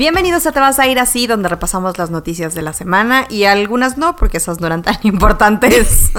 Bienvenidos a Te vas a ir así, donde repasamos las noticias de la semana y algunas no, porque esas no eran tan importantes.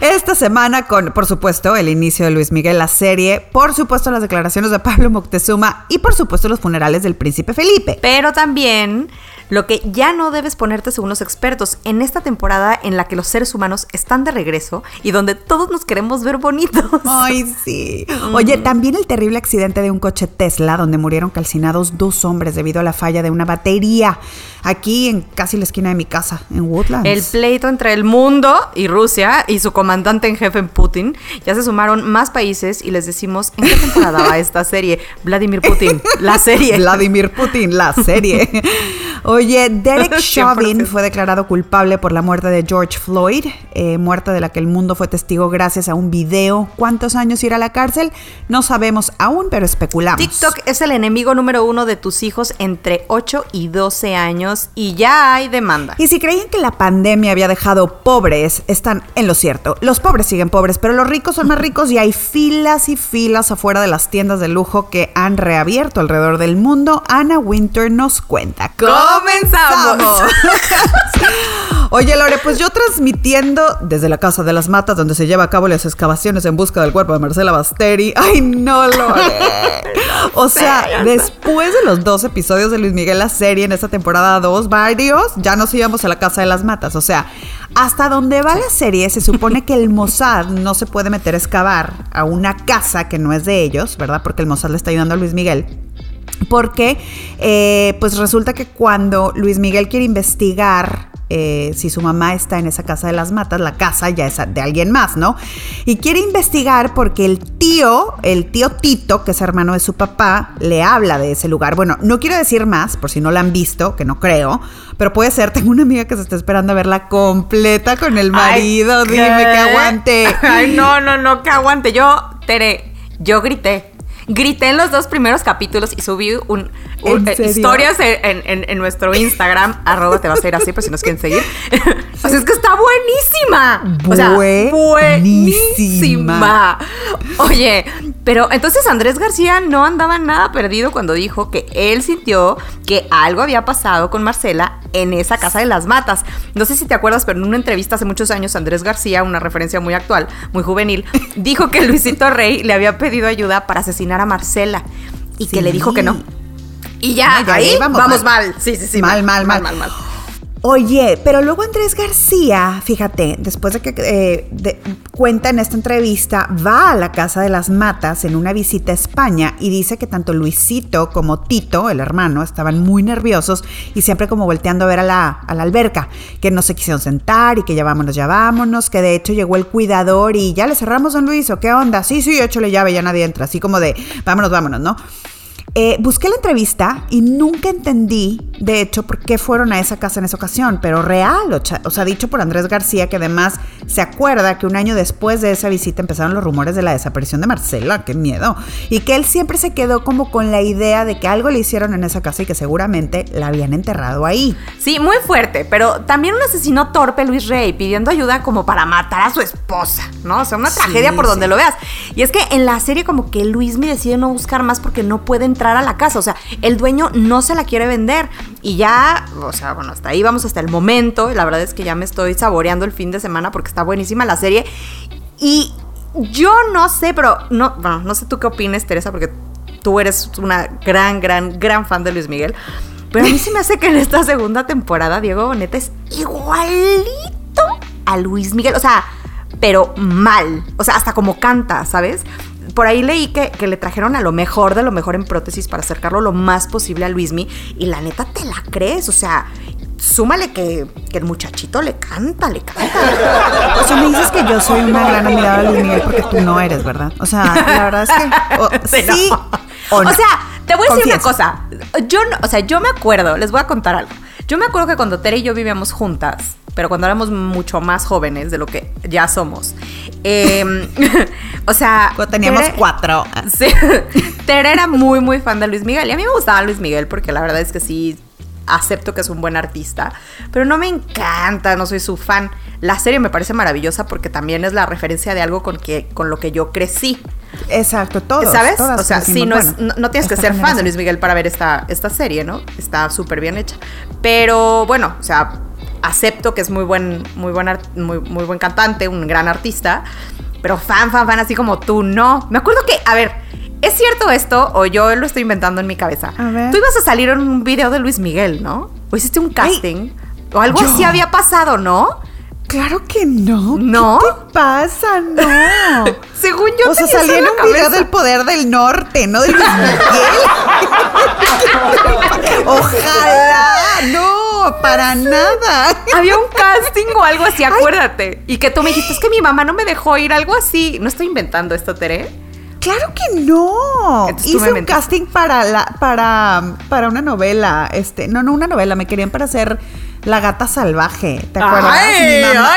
Esta semana con, por supuesto, el inicio de Luis Miguel, la serie, por supuesto las declaraciones de Pablo Moctezuma y por supuesto los funerales del príncipe Felipe. Pero también lo que ya no debes ponerte según los expertos en esta temporada en la que los seres humanos están de regreso y donde todos nos queremos ver bonitos. Ay, sí. Oye, también el terrible accidente de un coche Tesla donde murieron calcinados dos hombres debido a la falla de una batería aquí en casi la esquina de mi casa, en Woodlands. El pleito entre el mundo y Rusia y su comandante en jefe Putin. Ya se sumaron más países y les decimos en qué temporada va esta serie. Vladimir Putin, la serie. Vladimir Putin, la serie. Oye, Derek Chauvin fue declarado culpable por la muerte de George Floyd, eh, muerte de la que el mundo fue testigo gracias a un video. ¿Cuántos años irá a la cárcel? No sabemos aún, pero especulamos. TikTok es el enemigo número uno de tus hijos entre 8 y 12 años y ya hay demanda. Y si creían que la pandemia había dejado pobres, están en lo cierto. Los pobres siguen pobres, pero los ricos son más ricos y hay filas y filas afuera de las tiendas de lujo que han reabierto alrededor del mundo. Ana Winter nos cuenta. ¡Comenzamos! Oye, Lore, pues yo transmitiendo desde la Casa de las Matas, donde se lleva a cabo las excavaciones en busca del cuerpo de Marcela Basteri. ¡Ay, no, Lore! O sea, después de los dos episodios de Luis Miguel la serie en esta temporada 2, varios, ya nos íbamos a la Casa de las Matas. O sea, hasta donde va la serie, se supone que el Mossad no se puede meter a excavar a una casa que no es de ellos, ¿verdad? Porque el Mossad le está ayudando a Luis Miguel. Porque, eh, pues resulta que cuando Luis Miguel quiere investigar eh, si su mamá está en esa casa de las matas, la casa ya es de alguien más, ¿no? Y quiere investigar porque el tío, el tío Tito, que es hermano de su papá, le habla de ese lugar. Bueno, no quiero decir más, por si no la han visto, que no creo, pero puede ser. Tengo una amiga que se está esperando a verla completa con el marido. Dime que aguante. Ay, no, no, no, que aguante. Yo, Tere, yo grité. Grité en los dos primeros capítulos y subí un, un- ¿En eh, historias en, en- en nuestro Instagram, arroba te vas a ir así, por si nos quieren seguir. o sea, es que está buenísima. O sea, buenísima. Oye, pero entonces Andrés García no andaba nada perdido cuando dijo que él sintió que algo había pasado con Marcela en esa casa de las matas. No sé si te acuerdas, pero en una entrevista hace muchos años, Andrés García, una referencia muy actual, muy juvenil, dijo que Luisito Rey le había pedido ayuda para asesinar a Marcela y que le dijo que no. Y ya, No, ya ahí ahí vamos, vamos mal. mal. Sí, sí, sí. Mal, mal, mal. mal, mal. Oye, pero luego Andrés García, fíjate, después de que eh, de- cuenta en esta entrevista, va a la Casa de las Matas en una visita a España y dice que tanto Luisito como Tito, el hermano, estaban muy nerviosos y siempre como volteando a ver a la, alberca, que no se quisieron sentar y que ya vámonos, ya vámonos, que de hecho llegó el cuidador y ya le cerramos, don Luis, ¿o qué onda? Sí, sí, échale llave, ya nadie entra, así como de vámonos, vámonos, ¿no? Eh, busqué la entrevista y nunca entendí, de hecho, por qué fueron a esa casa en esa ocasión, pero real, o, sea, dicho por Andrés García, que además se acuerda que un año después de esa visita empezaron los rumores de la desaparición de Marcela, qué miedo, y que él siempre se quedó como con la idea de que algo le hicieron en esa casa y que seguramente la habían enterrado ahí. Sí, muy fuerte, pero también un asesino torpe, Luis Rey, pidiendo ayuda como para matar a su esposa, ¿no? O sea, una Sí, tragedia por donde lo veas. Y es que en la serie como que Luismi decide no buscar más porque no puede entrar a la casa, o sea, el dueño no se la quiere vender y ya, o sea, bueno, hasta ahí vamos hasta el momento, la verdad es que ya me estoy saboreando el fin de semana porque está buenísima la serie y yo no sé, pero no, bueno, no sé tú qué opines, Teresa, porque tú eres una gran, gran, gran fan de Luis Miguel. Pero a mí se me hace que en esta segunda temporada Diego Boneta es igualito a Luis Miguel. O sea, pero mal. O sea, hasta como canta, ¿sabes? Por ahí leí que, que le trajeron a lo mejor de lo mejor en prótesis para acercarlo lo más posible a Luismi. Y la neta te la crees. O sea, súmale que, que el muchachito le canta, le canta. O sea, me dices que yo soy una gran admiradora de Luis Miguel porque tú no eres, ¿verdad? O sea, la verdad es que o- Sí, sí, no. o, no. sea, te voy a decir una cosa. Yo, no- o sea, yo me acuerdo, les voy a contar algo. Yo me acuerdo que cuando Tere y yo vivíamos juntas, pero cuando éramos mucho más jóvenes de lo que ya somos. eh, o sea, Cuando teníamos Tere- cuatro. Sí. Tere era muy, muy fan de Luis Miguel. Y a mí me gustaba Luis Miguel porque la verdad es que sí acepto que es un buen artista. Pero no me encanta, no soy su fan. la serie me parece maravillosa porque también es la referencia de algo con, que, con lo que yo crecí. Exacto, todo. ¿Sabes? O sea, sí, no, es, no, tienes que ser fan de Luis Miguel para ver esta, esta serie, ¿no? Está súper bien hecha. Pero bueno, o sea, acepto que es muy buen, muy buen, muy, muy buen cantante, un gran artista, pero fan, fan, fan, así como tú, no. Me acuerdo que, a ver, ¿es cierto esto o yo lo estoy inventando en mi cabeza? A ver. Tú ibas a salir en un video de Luis Miguel, ¿no? O hiciste un casting. o algo ¿yo? así había pasado, ¿no? Claro que no. ¿No? ¿Qué te pasa? No. Según yo o sea, salí en un video del poder del norte, no de Luis Miguel. Ojalá. No, para nada. Había un casting o algo así, acuérdate. Y que tú me dijiste, es que mi mamá no me dejó ir, algo así. No estoy inventando esto, Tere. Claro que no. Hice un casting para la, para, para una novela. Este, no, no una novela, me querían para hacer La Gata Salvaje. ¿Te acuerdas? Mi mamá-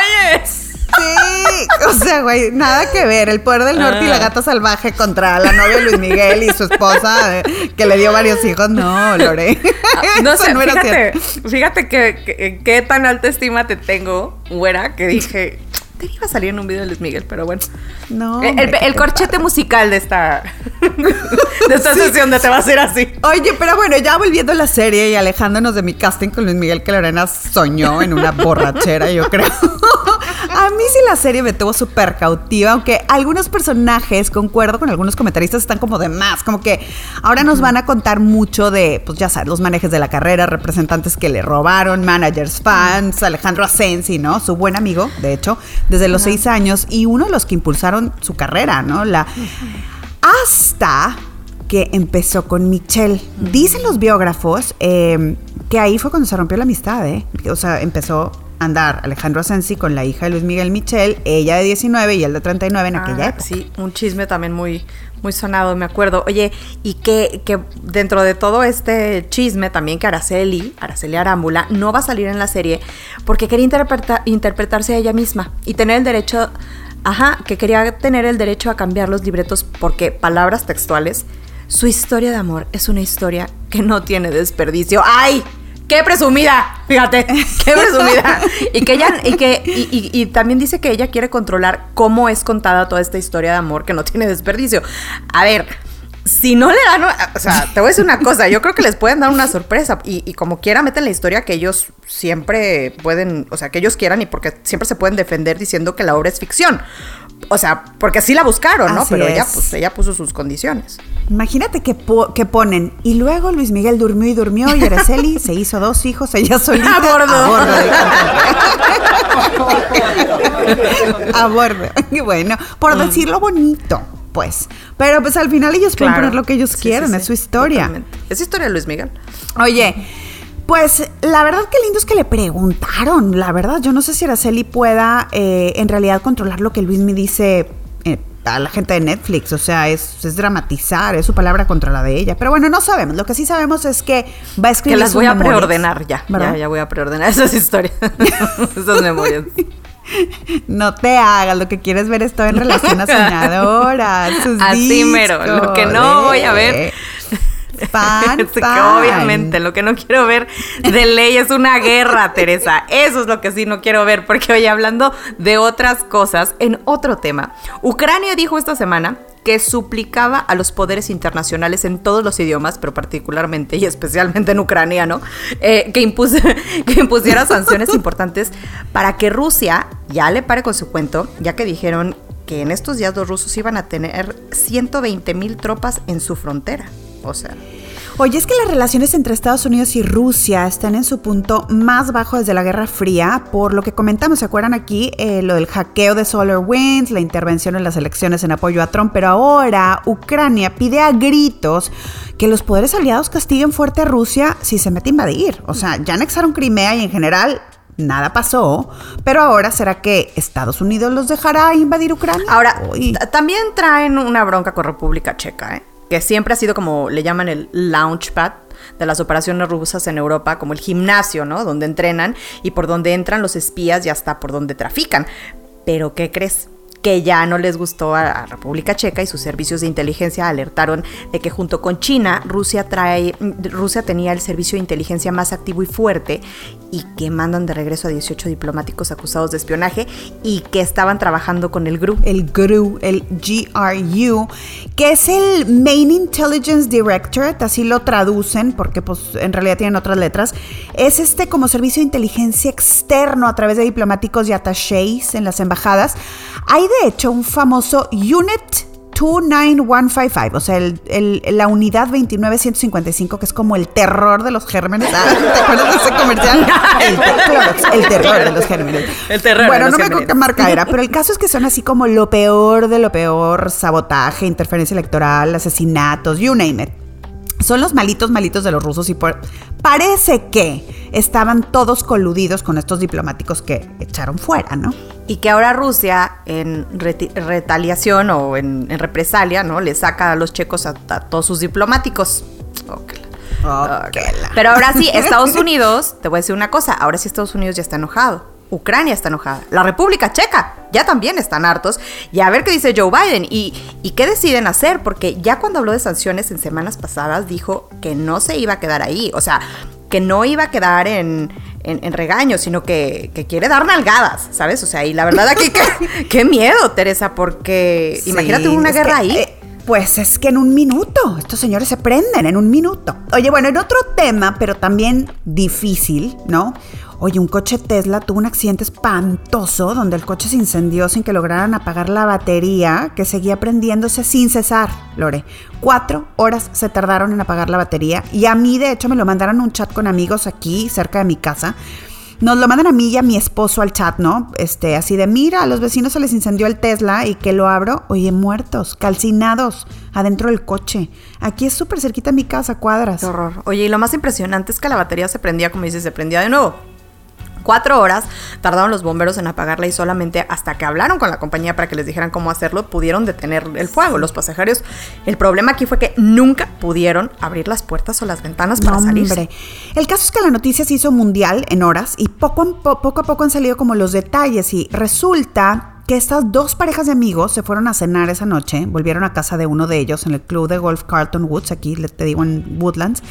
Sí, o sea, güey, nada que ver. El poder del norte y Ah. la gata salvaje contra la novia Luis Miguel y su esposa, eh, que le dio varios hijos. No, Lore. Ah, No sé, era fíjate, fíjate que, que- qué tan alta estima te tengo, güera, que dije, te iba a salir en un video de Luis Miguel, pero bueno. No. el hombre, el- ¿qué el te corchete pasa? musical de esta, de esta sesión de te va a hacer así. Oye, pero bueno, ya volviendo a la serie y alejándonos de mi casting con Luis Miguel que Lorena soñó en una borrachera, yo creo. A mí sí la serie me tuvo súper cautiva, aunque algunos personajes, concuerdo con algunos comentaristas, están como de más, como que ahora nos van a contar mucho de, pues ya sabes, los manejes de la carrera, representantes que le robaron, managers, fans, Alejandro Asensi, ¿no? Su buen amigo, de hecho, desde los seis años y uno de los que impulsaron su carrera, ¿no? La hasta que empezó con Michelle. Dicen los biógrafos eh, que ahí fue cuando se rompió la amistad, ¿eh? O sea, empezó a andar Alejandro Asensi con la hija de Luis Miguel Michelle, ella de 19 y él de 39 en aquella Ah, época. Sí, un chisme también muy, muy sonado, me acuerdo. Oye, y que, que dentro de todo este chisme también que Araceli, Araceli Arámbula, no va a salir en la serie porque quería interpreta- interpretarse a ella misma y tener el derecho, ajá, que quería tener el derecho a cambiar los libretos porque, palabras textuales, su historia de amor es una historia que no tiene desperdicio. ¡Ay! ¡Qué presumida! Fíjate, qué presumida. Y que ella, y que, y, y- y también dice que ella quiere controlar cómo es contada toda esta historia de amor que no tiene desperdicio. A ver, si no le dan, o sea, te voy a decir una cosa, yo creo que les pueden dar una sorpresa. Y, y como quiera, meten la historia que ellos siempre pueden, o sea, que ellos quieran y porque siempre se pueden defender diciendo que la obra es ficción. O sea, porque sí la buscaron, ¿no? Así Pero ella, es. pues, ella puso sus condiciones. Imagínate que, po- que ponen, y luego Luis Miguel durmió y durmió, y Araceli se hizo dos hijos, ella solita. A bordo. A bordo a bordo. Y bueno, por decirlo bonito, pues. Pero pues al final ellos pueden poner lo que ellos Sí, quieran, sí, es su historia. totalmente. Es historia de Luis Miguel. Oye, pues la verdad que lindo es que le preguntaron, la verdad, yo no sé si Araceli pueda eh, en realidad controlar lo que Luis me dice eh, a la gente de Netflix, o sea, es, es dramatizar, es su palabra contra la de ella, pero bueno, no sabemos, lo que sí sabemos es que va a Que escribir las sus voy a preordenar ya. ¿verdad? Ya, ya voy a preordenar esas historias. esas memorias. No te hagas, lo que quieres ver es todo en relación a soñadora, sus Así mero, lo que no voy a ver. Fan, Es que fan. obviamente lo que no quiero ver de ley es una guerra, Teresa. Eso es lo que sí no quiero ver. Porque hoy hablando de otras cosas, en otro tema, Ucrania dijo esta semana que suplicaba a los poderes internacionales en todos los idiomas, pero particularmente y especialmente en ucraniano, eh, que, impus- que impusiera sanciones importantes para que Rusia ya le pare con su cuento, ya que dijeron que en estos días los rusos iban a tener 120 mil tropas en su frontera. O sea, Oye, es que las relaciones entre Estados Unidos y Rusia están en su punto más bajo desde la Guerra Fría, por lo que comentamos, ¿se acuerdan aquí? Eh, lo del hackeo de SolarWinds, la intervención en las elecciones en apoyo a Trump, pero ahora Ucrania pide a gritos que los poderes aliados castiguen fuerte a Rusia si se mete a invadir. O sea, ya anexaron Crimea y en general nada pasó, pero ahora ¿será que Estados Unidos los dejará invadir Ucrania? Ahora, Uy. también traen una bronca con República Checa, ¿eh? Que siempre ha sido como le llaman el launchpad de las operaciones rusas en Europa, como el gimnasio, ¿no? Donde entrenan y por donde entran los espías y hasta por donde trafican. Pero, ¿qué crees? Que ya no les gustó a, República Checa y sus servicios de inteligencia alertaron de que junto con China, Rusia, trae, Rusia tenía el servicio de inteligencia más activo y fuerte y que mandan de regreso a 18 diplomáticos acusados de espionaje y que estaban trabajando con el GRU. El GRU, el GRU, que es el Main Intelligence Directorate, así lo traducen porque pues en realidad tienen otras letras. Es este como servicio de inteligencia externo a través de diplomáticos y attachés en las embajadas. Hay de hecho un famoso Unit 29155, o sea, el, la unidad 29155, que es como el terror de los gérmenes. ¿Te acuerdas de ese comercial? El, terror de los gérmenes. El terror. Bueno, no me acuerdo qué marca era, pero el caso es que son así como lo peor de lo peor: sabotaje, interferencia electoral, asesinatos, you name it. Son los malitos, malitos de los rusos y parece que estaban todos coludidos con estos diplomáticos que echaron fuera, ¿no? Y que ahora Rusia, en retaliación o en, represalia, ¿no? Le saca a los checos a, todos sus diplomáticos. Pero ahora sí, Estados Unidos, te voy a decir una cosa, ahora sí Estados Unidos ya está enojado. Ucrania está enojada. La República Checa ya también están hartos. Y a ver qué dice Joe Biden y, y, qué deciden hacer, porque ya cuando habló de sanciones en semanas pasadas dijo que no se iba a quedar ahí. O sea, que no iba a quedar en, en, regaño, sino que, quiere dar nalgadas, ¿sabes? O sea, y la verdad aquí, qué, miedo, Teresa, porque imagínate una guerra ahí. Eh, pues es que en un minuto, estos señores se prenden en un minuto. Oye, bueno, en otro tema, pero también difícil, ¿no? Oye, un coche Tesla tuvo un accidente espantoso donde el coche se incendió sin que lograran apagar la batería que seguía prendiéndose sin cesar, Lore. Cuatro horas se tardaron en apagar la batería y a mí de hecho me lo mandaron un chat con amigos aquí cerca de mi casa. Nos lo mandan a mí y a mi esposo al chat, ¿no? Este, así de, mira, a los vecinos se les incendió el Tesla y que lo abro, oye, muertos, calcinados, adentro del coche. Aquí es súper cerquita de mi casa, cuadras. Qué horror. Oye, y lo más impresionante es que la batería se prendía, como dices, se prendía de nuevo cuatro horas tardaron los bomberos en apagarla y solamente hasta que hablaron con la compañía para que les dijeran cómo hacerlo pudieron detener el fuego. Los pasajeros, el problema aquí fue que nunca pudieron abrir las puertas o las ventanas para salir. El caso es que la noticia se hizo mundial en horas y poco a poco, a poco han salido como los detalles y resulta que estas dos parejas de amigos se fueron a cenar esa noche, volvieron a casa de uno de ellos en el club de golf Carlton Woods, aquí te digo en Woodlands,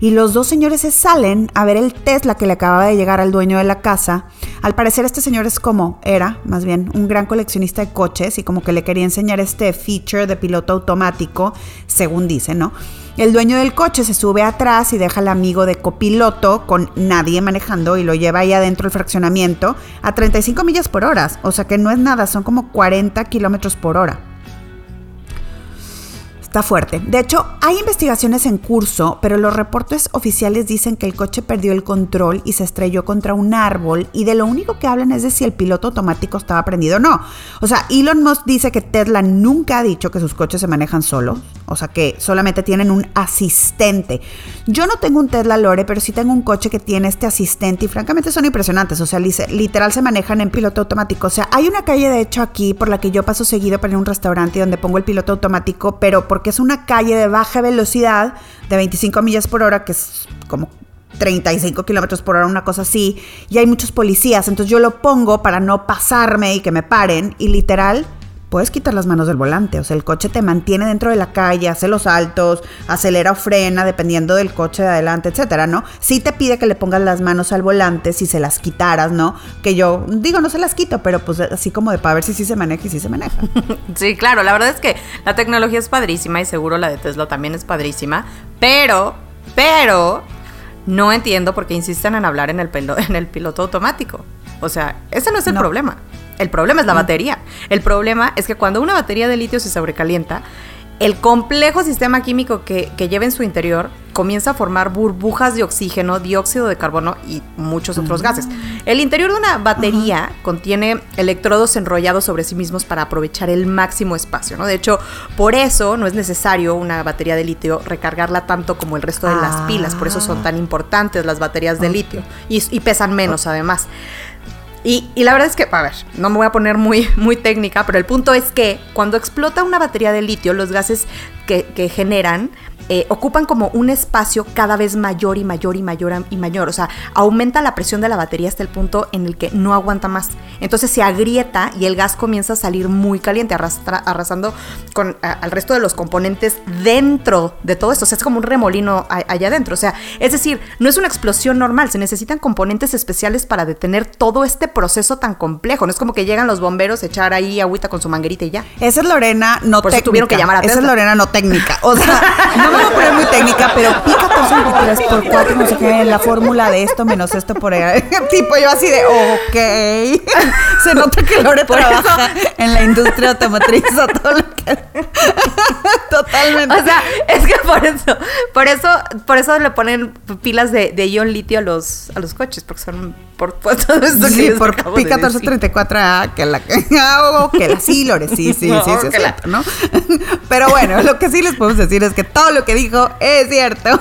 y los dos señores se salen a ver el Tesla que le acababa de llegar al dueño de la casa. Al parecer este señor es como, era más bien, un gran coleccionista de coches y como que le quería enseñar este feature de piloto automático, según dice, ¿no? El dueño del coche se sube atrás y deja al amigo de copiloto con nadie manejando y lo lleva ahí adentro del fraccionamiento a 35 millas por hora. O sea que no es nada, son como 40 kilómetros por hora. Fuerte. De hecho, hay investigaciones en curso, pero los reportes oficiales dicen que el coche perdió el control y se estrelló contra un árbol y de lo único que hablan es de si el piloto automático estaba prendido o no. O sea, Elon Musk dice que Tesla nunca ha dicho que sus coches se manejan solos, o sea, que solamente tienen un asistente. Yo no tengo un Tesla Lore, pero sí tengo un coche que tiene este asistente y francamente son impresionantes, o sea, literal se manejan en piloto automático. O sea, hay una calle de hecho aquí por la que yo paso seguido para ir a un restaurante donde pongo el piloto automático, pero por es una calle de baja velocidad de 25 millas por hora, que es como 35 kilómetros por hora, una cosa así, y hay muchos policías, entonces yo lo pongo para no pasarme y que me paren, y literal puedes quitar las manos del volante. O sea, el coche te mantiene dentro de la calle, hace los saltos, acelera o frena, dependiendo del coche de adelante, etcétera, ¿no? Sí te pide que le pongas las manos al volante si se las quitaras, ¿no? Que yo digo, no se las quito, pero pues así como de para ver si sí se maneja y sí se maneja. sí, claro, la verdad es que la tecnología es padrísima y seguro la de Tesla también es padrísima, pero, pero, no entiendo por qué insisten en hablar en el, en el piloto automático. O sea, ese no es el problema. El problema es la batería. El problema es que cuando una batería de litio se sobrecalienta, el complejo sistema químico que, lleva en su interior comienza a formar burbujas de oxígeno, dióxido de carbono y muchos otros gases. El interior de una batería contiene electrodos enrollados sobre sí mismos para aprovechar el máximo espacio, ¿no? De hecho, por eso no es necesario una batería de litio recargarla tanto como el resto de las pilas, por eso son tan ah. importantes las baterías de litio y, y pesan menos además. Y, la verdad es que, a ver, no me voy a poner muy, muy técnica, pero el punto es que cuando explota una batería de litio, los gases que, que generan eh, ocupan como un espacio cada vez mayor y mayor y mayor y mayor. O sea, aumenta la presión de la batería hasta el punto en el que no aguanta más. Entonces se agrieta y el gas comienza a salir muy caliente, arrasando con, al resto de los componentes dentro de todo esto. O sea, es como un remolino allá adentro. O sea, es decir, no es una explosión normal. Se necesitan componentes especiales para detener todo este proceso tan complejo. No es como que llegan los bomberos a echar ahí agüita con su manguerita y ya. Esa es Lorena no Por técnica. tuvieron que llamar a Esa es Lorena no técnica. O sea, no voy a poner muy técnica, pero pi 14 por 4, no sé qué, la fórmula de esto menos esto por ahí. tipo yo así de, ok. Se nota que Lore trabaja en la industria automotriz o todo lo que... Totalmente. O sea, es que por eso, por eso, por eso le ponen pilas de, de ion litio a los, a los coches, porque son por, por todo esto sí, por pi 1434A, que la que, que la sí, Lore, sí, sí, sí, sí, es cierto, ¿no? Pero bueno, lo que sí les podemos decir es que todo lo que dijo es cierto.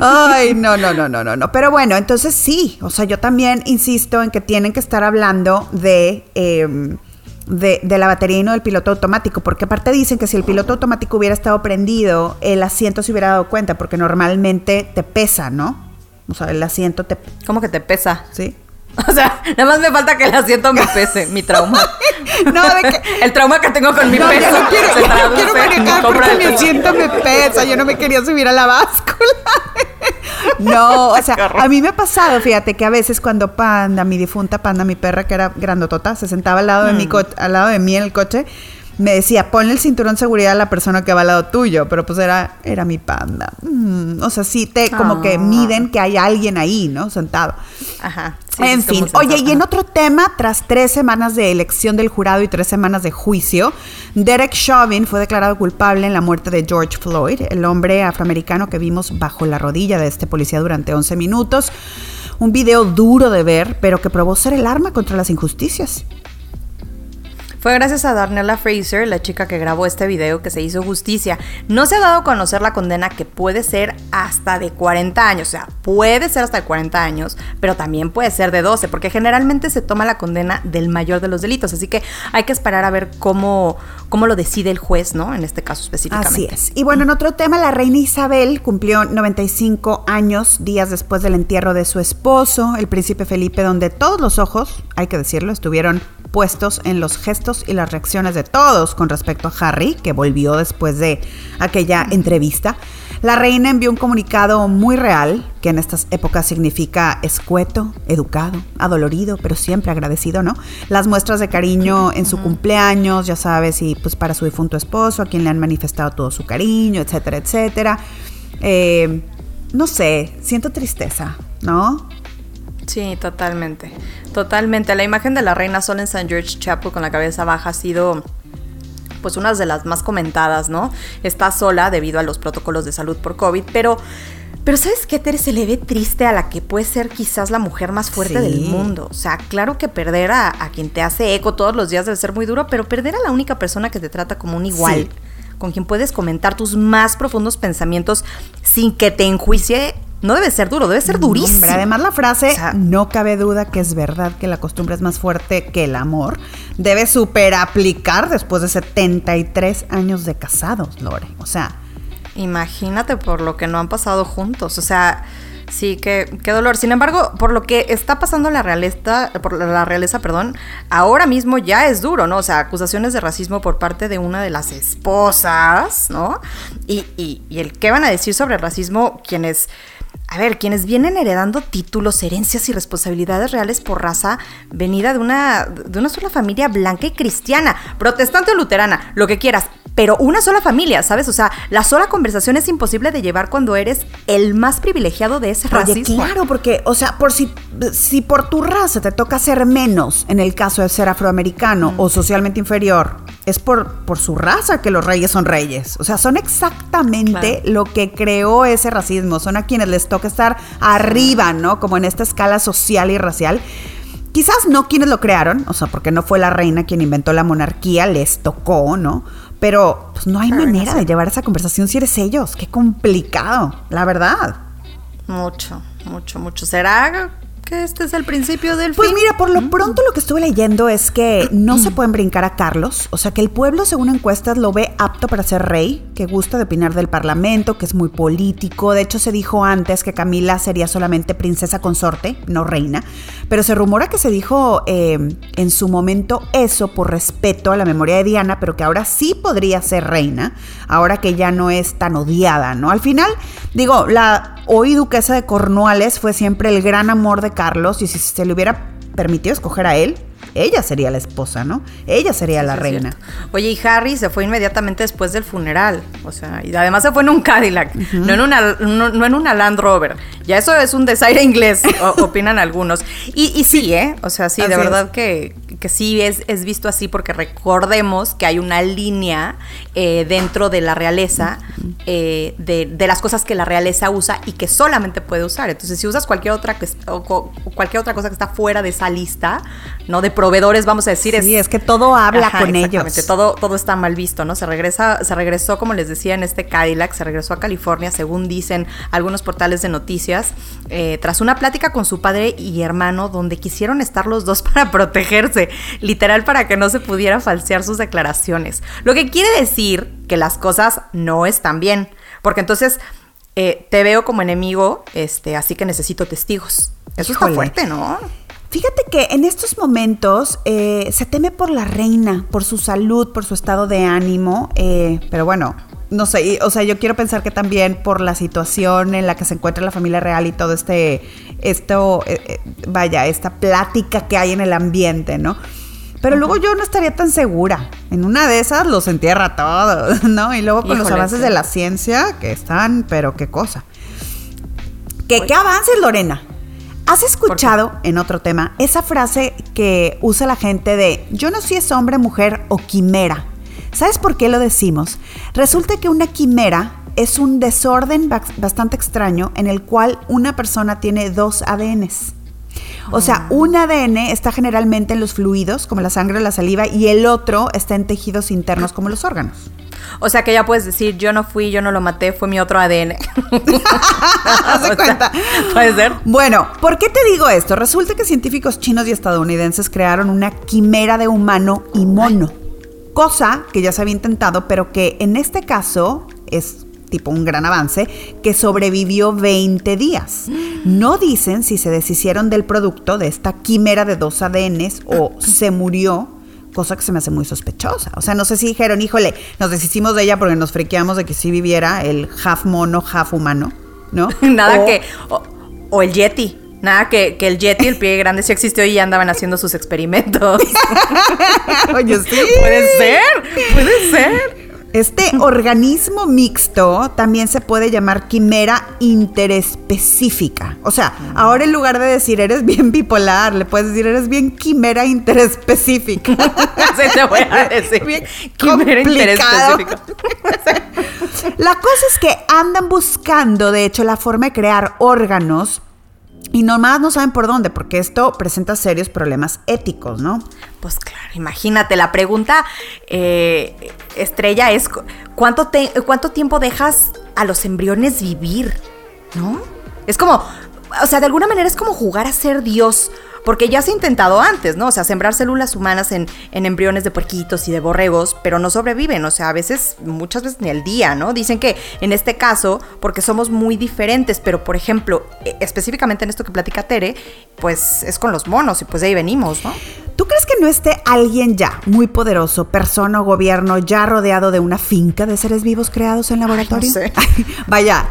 Ay, no, no, no, no, no, no. Pero bueno, entonces sí, o sea, yo también insisto en que tienen que estar hablando de... Eh, de, de, la batería y no del piloto automático, porque aparte dicen que si el piloto automático hubiera estado prendido, el asiento se hubiera dado cuenta, porque normalmente te pesa, ¿no? O sea, el asiento te... ¿Cómo que te pesa? Sí. O sea, nada más me falta que el asiento me pese, mi trauma. no, de que... El trauma que tengo con mi no, peso. No quiero, yo quiero manejar porque mi asiento me pesa. Yo no me quería subir a la báscula. No, o sea, a mí me ha pasado, fíjate, que a veces cuando Panda, mi difunta Panda, mi perra que era grandotota, se sentaba al lado de mi Mm. coche, al lado de mí en el coche, me decía, ponle el cinturón de seguridad a la persona que va al lado tuyo, pero pues era, era mi panda. Mm, o sea, sí te como que Ah. miden que hay alguien ahí, ¿no? Sentado. Ajá. sí, en fin, oye, y en otro tema, tras tres semanas de elección del jurado y tres semanas de juicio, Derek Chauvin fue declarado culpable en la muerte de George Floyd, el hombre afroamericano que vimos bajo la rodilla de este policía durante 11 minutos. Un video duro de ver, pero que probó ser el arma contra las injusticias. Fue gracias a Darnella Fraser, la chica que grabó este video, que se hizo justicia. No se ha dado a conocer la condena que puede ser hasta de 40 años. O sea, puede ser hasta de 40 años, pero también puede ser de 12, porque generalmente se toma la condena del mayor de los delitos. Así que hay que esperar a ver cómo, cómo lo decide el juez, ¿no? En este caso específicamente. Así es. Y bueno, en otro tema, la reina Isabel cumplió 95 años días después del entierro de su esposo, el príncipe Felipe, donde todos los ojos, hay que decirlo, estuvieron puestos en los gestos y las reacciones de todos con respecto a Harry, que volvió después de aquella entrevista. La reina envió un comunicado muy real, que en estas épocas significa escueto, educado, adolorido, pero siempre agradecido, ¿no? Las muestras de cariño en su cumpleaños, ya sabes, y pues para su difunto esposo, a quien le han manifestado todo su cariño, etcétera, etcétera. Eh, no sé, siento tristeza, ¿no? Sí, totalmente. Totalmente. La imagen de la reina sola en St. George Chapel con la cabeza baja ha sido pues una de las más comentadas, ¿no? Está sola debido a los protocolos de salud por COVID, pero pero ¿sabes qué, Tere? Se le ve triste a la que puede ser quizás la mujer más fuerte Sí. del mundo. O sea, claro que perder a, a quien te hace eco todos los días debe ser muy duro, pero perder a la única persona que te trata como un igual, Sí. con quien puedes comentar tus más profundos pensamientos sin que te enjuicie, no debe ser duro, debe ser durísimo. Hombre, además la frase, O sea- no cabe duda que es verdad que la costumbre es más fuerte que el amor, debe super aplicar después de 73 años de casados, Lore. O sea, Imagínate por lo que no han pasado juntos. O sea, sí, qué, qué dolor. Sin embargo, por lo que está pasando la realeza, por la realeza, perdón, ahora mismo ya es duro, ¿no? O sea, acusaciones de racismo por parte de una de las esposas, ¿no? Y, y, y el qué van a decir sobre el racismo quienes. A ver, quienes vienen heredando títulos, herencias y responsabilidades reales por raza venida de una, de una sola familia blanca y cristiana, protestante o luterana, lo que quieras, pero una sola familia, ¿sabes? O sea, la sola conversación es imposible de llevar cuando eres el más privilegiado de ese Oye, racismo. claro, porque, o sea, por si, si por tu raza te toca ser menos en el caso de ser afroamericano o socialmente inferior, es por, por su raza que los reyes son reyes. O sea, son exactamente Claro. lo que creó ese racismo. Son a quienes les toca estar arriba, ¿no? Como en esta escala social y racial. Quizás no quienes lo crearon, o sea, porque no fue la reina quien inventó la monarquía, les tocó, ¿no? Pero pues no hay manera de llevar esa conversación si eres ellos. Qué complicado, la verdad. Mucho, mucho, mucho. ¿Será que este es el principio del Pues fin. mira, por lo pronto lo que estuve leyendo es que no se pueden brincar a Carlos, o sea que el pueblo según encuestas lo ve apto para ser rey, que gusta de opinar del parlamento, que es muy político, de hecho se dijo antes que Camila sería solamente princesa consorte, no reina, pero se rumora que se dijo eh, en su momento eso por respeto a la memoria de Diana, pero que ahora sí podría ser reina, ahora que ya no es tan odiada, ¿no? Al final, digo, la hoy duquesa de Cornualles fue siempre el gran amor de Carlos y si se le hubiera permitido escoger a él, ella sería la esposa, ¿no? Ella sería la Sí, reina. cierto. Oye, y Harry se fue inmediatamente después del funeral. O sea, y además se fue en un Cadillac, no, en una, no, no en una Land Rover. Ya eso es un desaire inglés, o- opinan algunos. Y, y sí, ¿eh? O sea, sí, Así de es. verdad que, que sí es, es visto así, porque recordemos que hay una línea eh, dentro de la realeza eh, de, de las cosas que la realeza usa y que solamente puede usar. Entonces, si usas cualquier otra, que o cualquier otra cosa que está fuera de esa lista, ¿no? De proveedores, vamos a decir, Sí, es que todo habla Ajá, con exactamente. ellos. Todo, todo está mal visto, ¿no? Se regresa, se regresó, como les decía, en este Cadillac, se regresó a California, según dicen algunos portales de noticias, eh, tras una plática con su padre y hermano, donde quisieron estar los dos para protegerse, literal para que no se pudiera falsear sus declaraciones. Lo que quiere decir que las cosas no están bien, porque entonces eh, te veo como enemigo, este, así que necesito testigos. Eso Híjole. está fuerte, ¿no? Fíjate que en estos momentos eh, se teme por la reina, por su salud, por su estado de ánimo, eh, pero bueno, no sé, y- o sea, yo quiero pensar que también por la situación en la que se encuentra la familia real y todo este, esto, eh, vaya, esta plática que hay en el ambiente, ¿no? Pero luego yo no estaría tan segura. En una de esas los entierra todo, ¿no? Y luego con los avances sí. de la ciencia que están, pero qué cosa. ¿Qué, Oye. qué avances, Lorena? ¿Has escuchado, en otro tema, esa frase que usa la gente de yo no sé si es hombre, mujer o quimera? ¿Sabes por qué lo decimos? Resulta que una quimera es un desorden ba- bastante extraño en el cual una persona tiene dos ADNs. O sea, un ADN está generalmente en los fluidos, como la sangre o la saliva, y el otro está en tejidos internos, como los órganos. O sea que ya puedes decir, yo no fui, yo no lo maté, fue mi otro ADN. Haz de O sea, cuenta. Puede ser. Bueno, ¿por qué te digo esto? Resulta que científicos chinos y estadounidenses crearon una quimera de humano y mono. Cosa que ya se había intentado, pero que en este caso es tipo un gran avance, que sobrevivió 20 días. No dicen si se deshicieron del producto de esta quimera de dos ADNs o se murió, cosa que se me hace muy sospechosa. O sea, no sé si dijeron, híjole, nos deshicimos de ella porque nos friqueamos de que sí viviera el half mono, half humano, ¿no? Nada O- que. O, o el Yeti. Nada que, que el Yeti, el pie grande, sí existió y ya andaban haciendo sus experimentos. Oye, sí. puede ser, puede ser. Este organismo mixto también se puede llamar quimera interespecífica. O sea, ahora en lugar de decir eres bien bipolar, le puedes decir eres bien quimera interespecífica. Así te voy a decir. Bien Quimera interespecífica. La cosa es que andan buscando, de hecho, la forma de crear órganos y nomás no saben por dónde, porque esto presenta serios problemas éticos, ¿no? Pues claro, imagínate, la pregunta eh, estrella es cu- ¿cuánto, te- ¿cuánto tiempo dejas a los embriones vivir? ¿No? Es como, o sea, de alguna manera es como jugar a ser Dios, porque ya se ha intentado antes, ¿no? O sea, sembrar células humanas en, en embriones de puerquitos y de borregos, pero no sobreviven, o sea, a veces, muchas veces ni el día, ¿no? Dicen que en este caso, porque somos muy diferentes, pero por ejemplo, eh, específicamente en esto que platica Tere, pues es con los monos y pues de ahí venimos, ¿no? ¿Tú crees que no esté alguien ya muy poderoso, persona o gobierno, ya rodeado de una finca de seres vivos creados en laboratorio? sé. Vaya,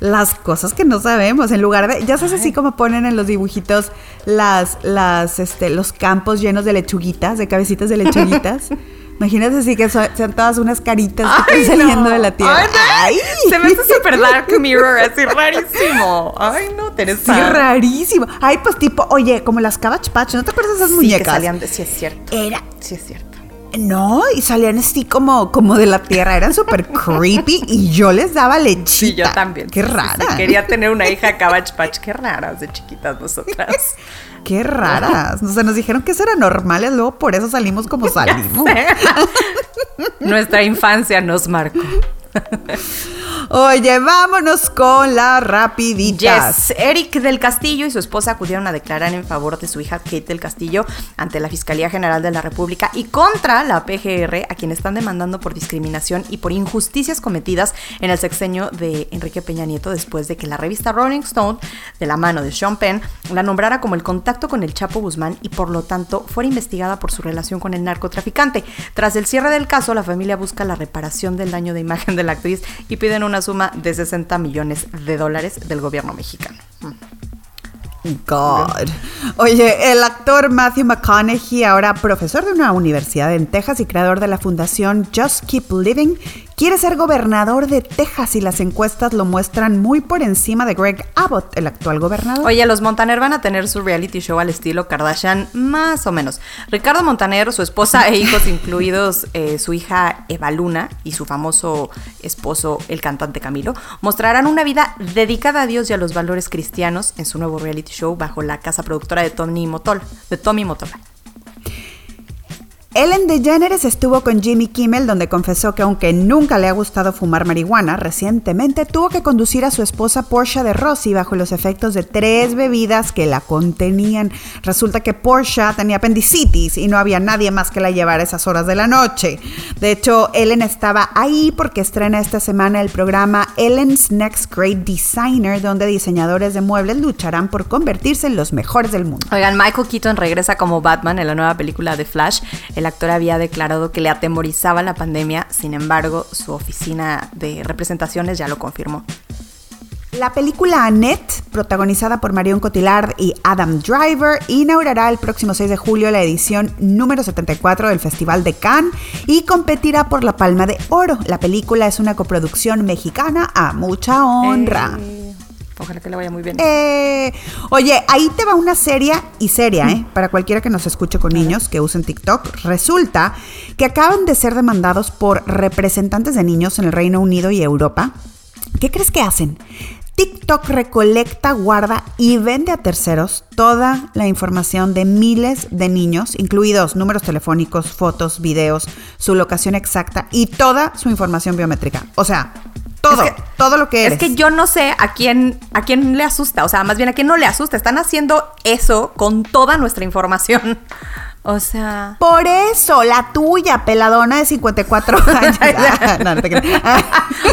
las cosas que no sabemos, en lugar de, ya sabes así como ponen en los dibujitos las, las, este, los campos llenos de lechuguitas, de cabecitas de lechuguitas. Imagínate así que so- sean todas unas caritas que están saliendo no. de la tierra. Ay, no. Ay. Se me hace super dark mirror, así rarísimo. Ay, no, Teresa. Sí, rarísimo. Ay, pues tipo, oye, como las Cabbage Patch, ¿no te acuerdas de esas Sí, muñecas? que salían de... Sí, es cierto. Era, Sí, es cierto. No, y salían así como, como de la tierra, eran súper creepy y yo les daba lechita. Sí, yo también. Qué rara. sí. Quería tener una hija Cabbage Patch. Qué raras de chiquitas nosotras. Qué raras. O sea, nos dijeron que eso era normales, luego por eso salimos como salimos. Nuestra infancia nos marcó. Oye, vámonos con la rapiditas. Yes. Eric del Castillo y su esposa acudieron a declarar en favor de su hija Kate del Castillo ante la Fiscalía General de la República y contra la PGR, a quien están demandando por discriminación y por injusticias cometidas en el sexenio de Enrique Peña Nieto después de que la revista Rolling Stone, de la mano de Sean Penn, la nombrara como el contacto con el Chapo Guzmán y por lo tanto fuera investigada por su relación con el narcotraficante. Tras el cierre del caso, la familia busca la reparación del daño de imagen de la actriz y piden una suma de 60 millones de dólares del gobierno mexicano. God. Oye, el actor Matthew McConaughey, ahora profesor de una universidad en Texas y creador de la fundación Just Keep Living, quiere ser gobernador de Texas y las encuestas lo muestran muy por encima de Greg Abbott, el actual gobernador. Oye, los Montaner van a tener su reality show al estilo Kardashian, más o menos. Ricardo Montaner, su esposa e hijos, incluidos eh, su hija Eva Luna y su famoso esposo, el cantante Camilo, mostrarán una vida dedicada a Dios y a los valores cristianos en su nuevo reality show bajo la casa productora de Tony Motol, de Tommy Motola. Ellen DeGeneres estuvo con Jimmy Kimmel donde confesó que aunque nunca le ha gustado fumar marihuana, recientemente tuvo que conducir a su esposa Portia de Rossi bajo los efectos de tres bebidas que la contenían. Resulta que Portia tenía apendicitis y no había nadie más que la llevara a esas horas de la noche. De hecho, Ellen estaba ahí porque estrena esta semana el programa Ellen's Next Great Designer, donde diseñadores de muebles lucharán por convertirse en los mejores del mundo. Oigan, Michael Keaton regresa como Batman en la nueva película de Flash. Actor había declarado que le atemorizaba la pandemia, sin embargo, su oficina de representaciones ya lo confirmó. La película Annette, protagonizada por Marion Cotillard y Adam Driver, inaugurará el próximo 6 de julio la edición número 74 del Festival de Cannes y competirá por la Palma de Oro. La película es una coproducción mexicana a mucha honra. Eh, Ojalá que le vaya muy bien. Eh, oye, ahí te va una seria y seria, ¿eh? Para cualquiera que nos escuche con niños que usen TikTok. Resulta que acaban de ser demandados por representantes de niños en el Reino Unido y Europa. ¿Qué crees que hacen? TikTok recolecta, guarda y vende a terceros toda la información de miles de niños, incluidos números telefónicos, fotos, videos, su locación exacta y toda su información biométrica. O sea, todo, Es que- todo lo que eres. Es que yo no sé a quién, a quién le asusta, o sea, más bien a quién no le asusta. Están haciendo eso con toda nuestra información. O sea. Por eso, la tuya, peladona de 54 años. Ah, no, no te creas.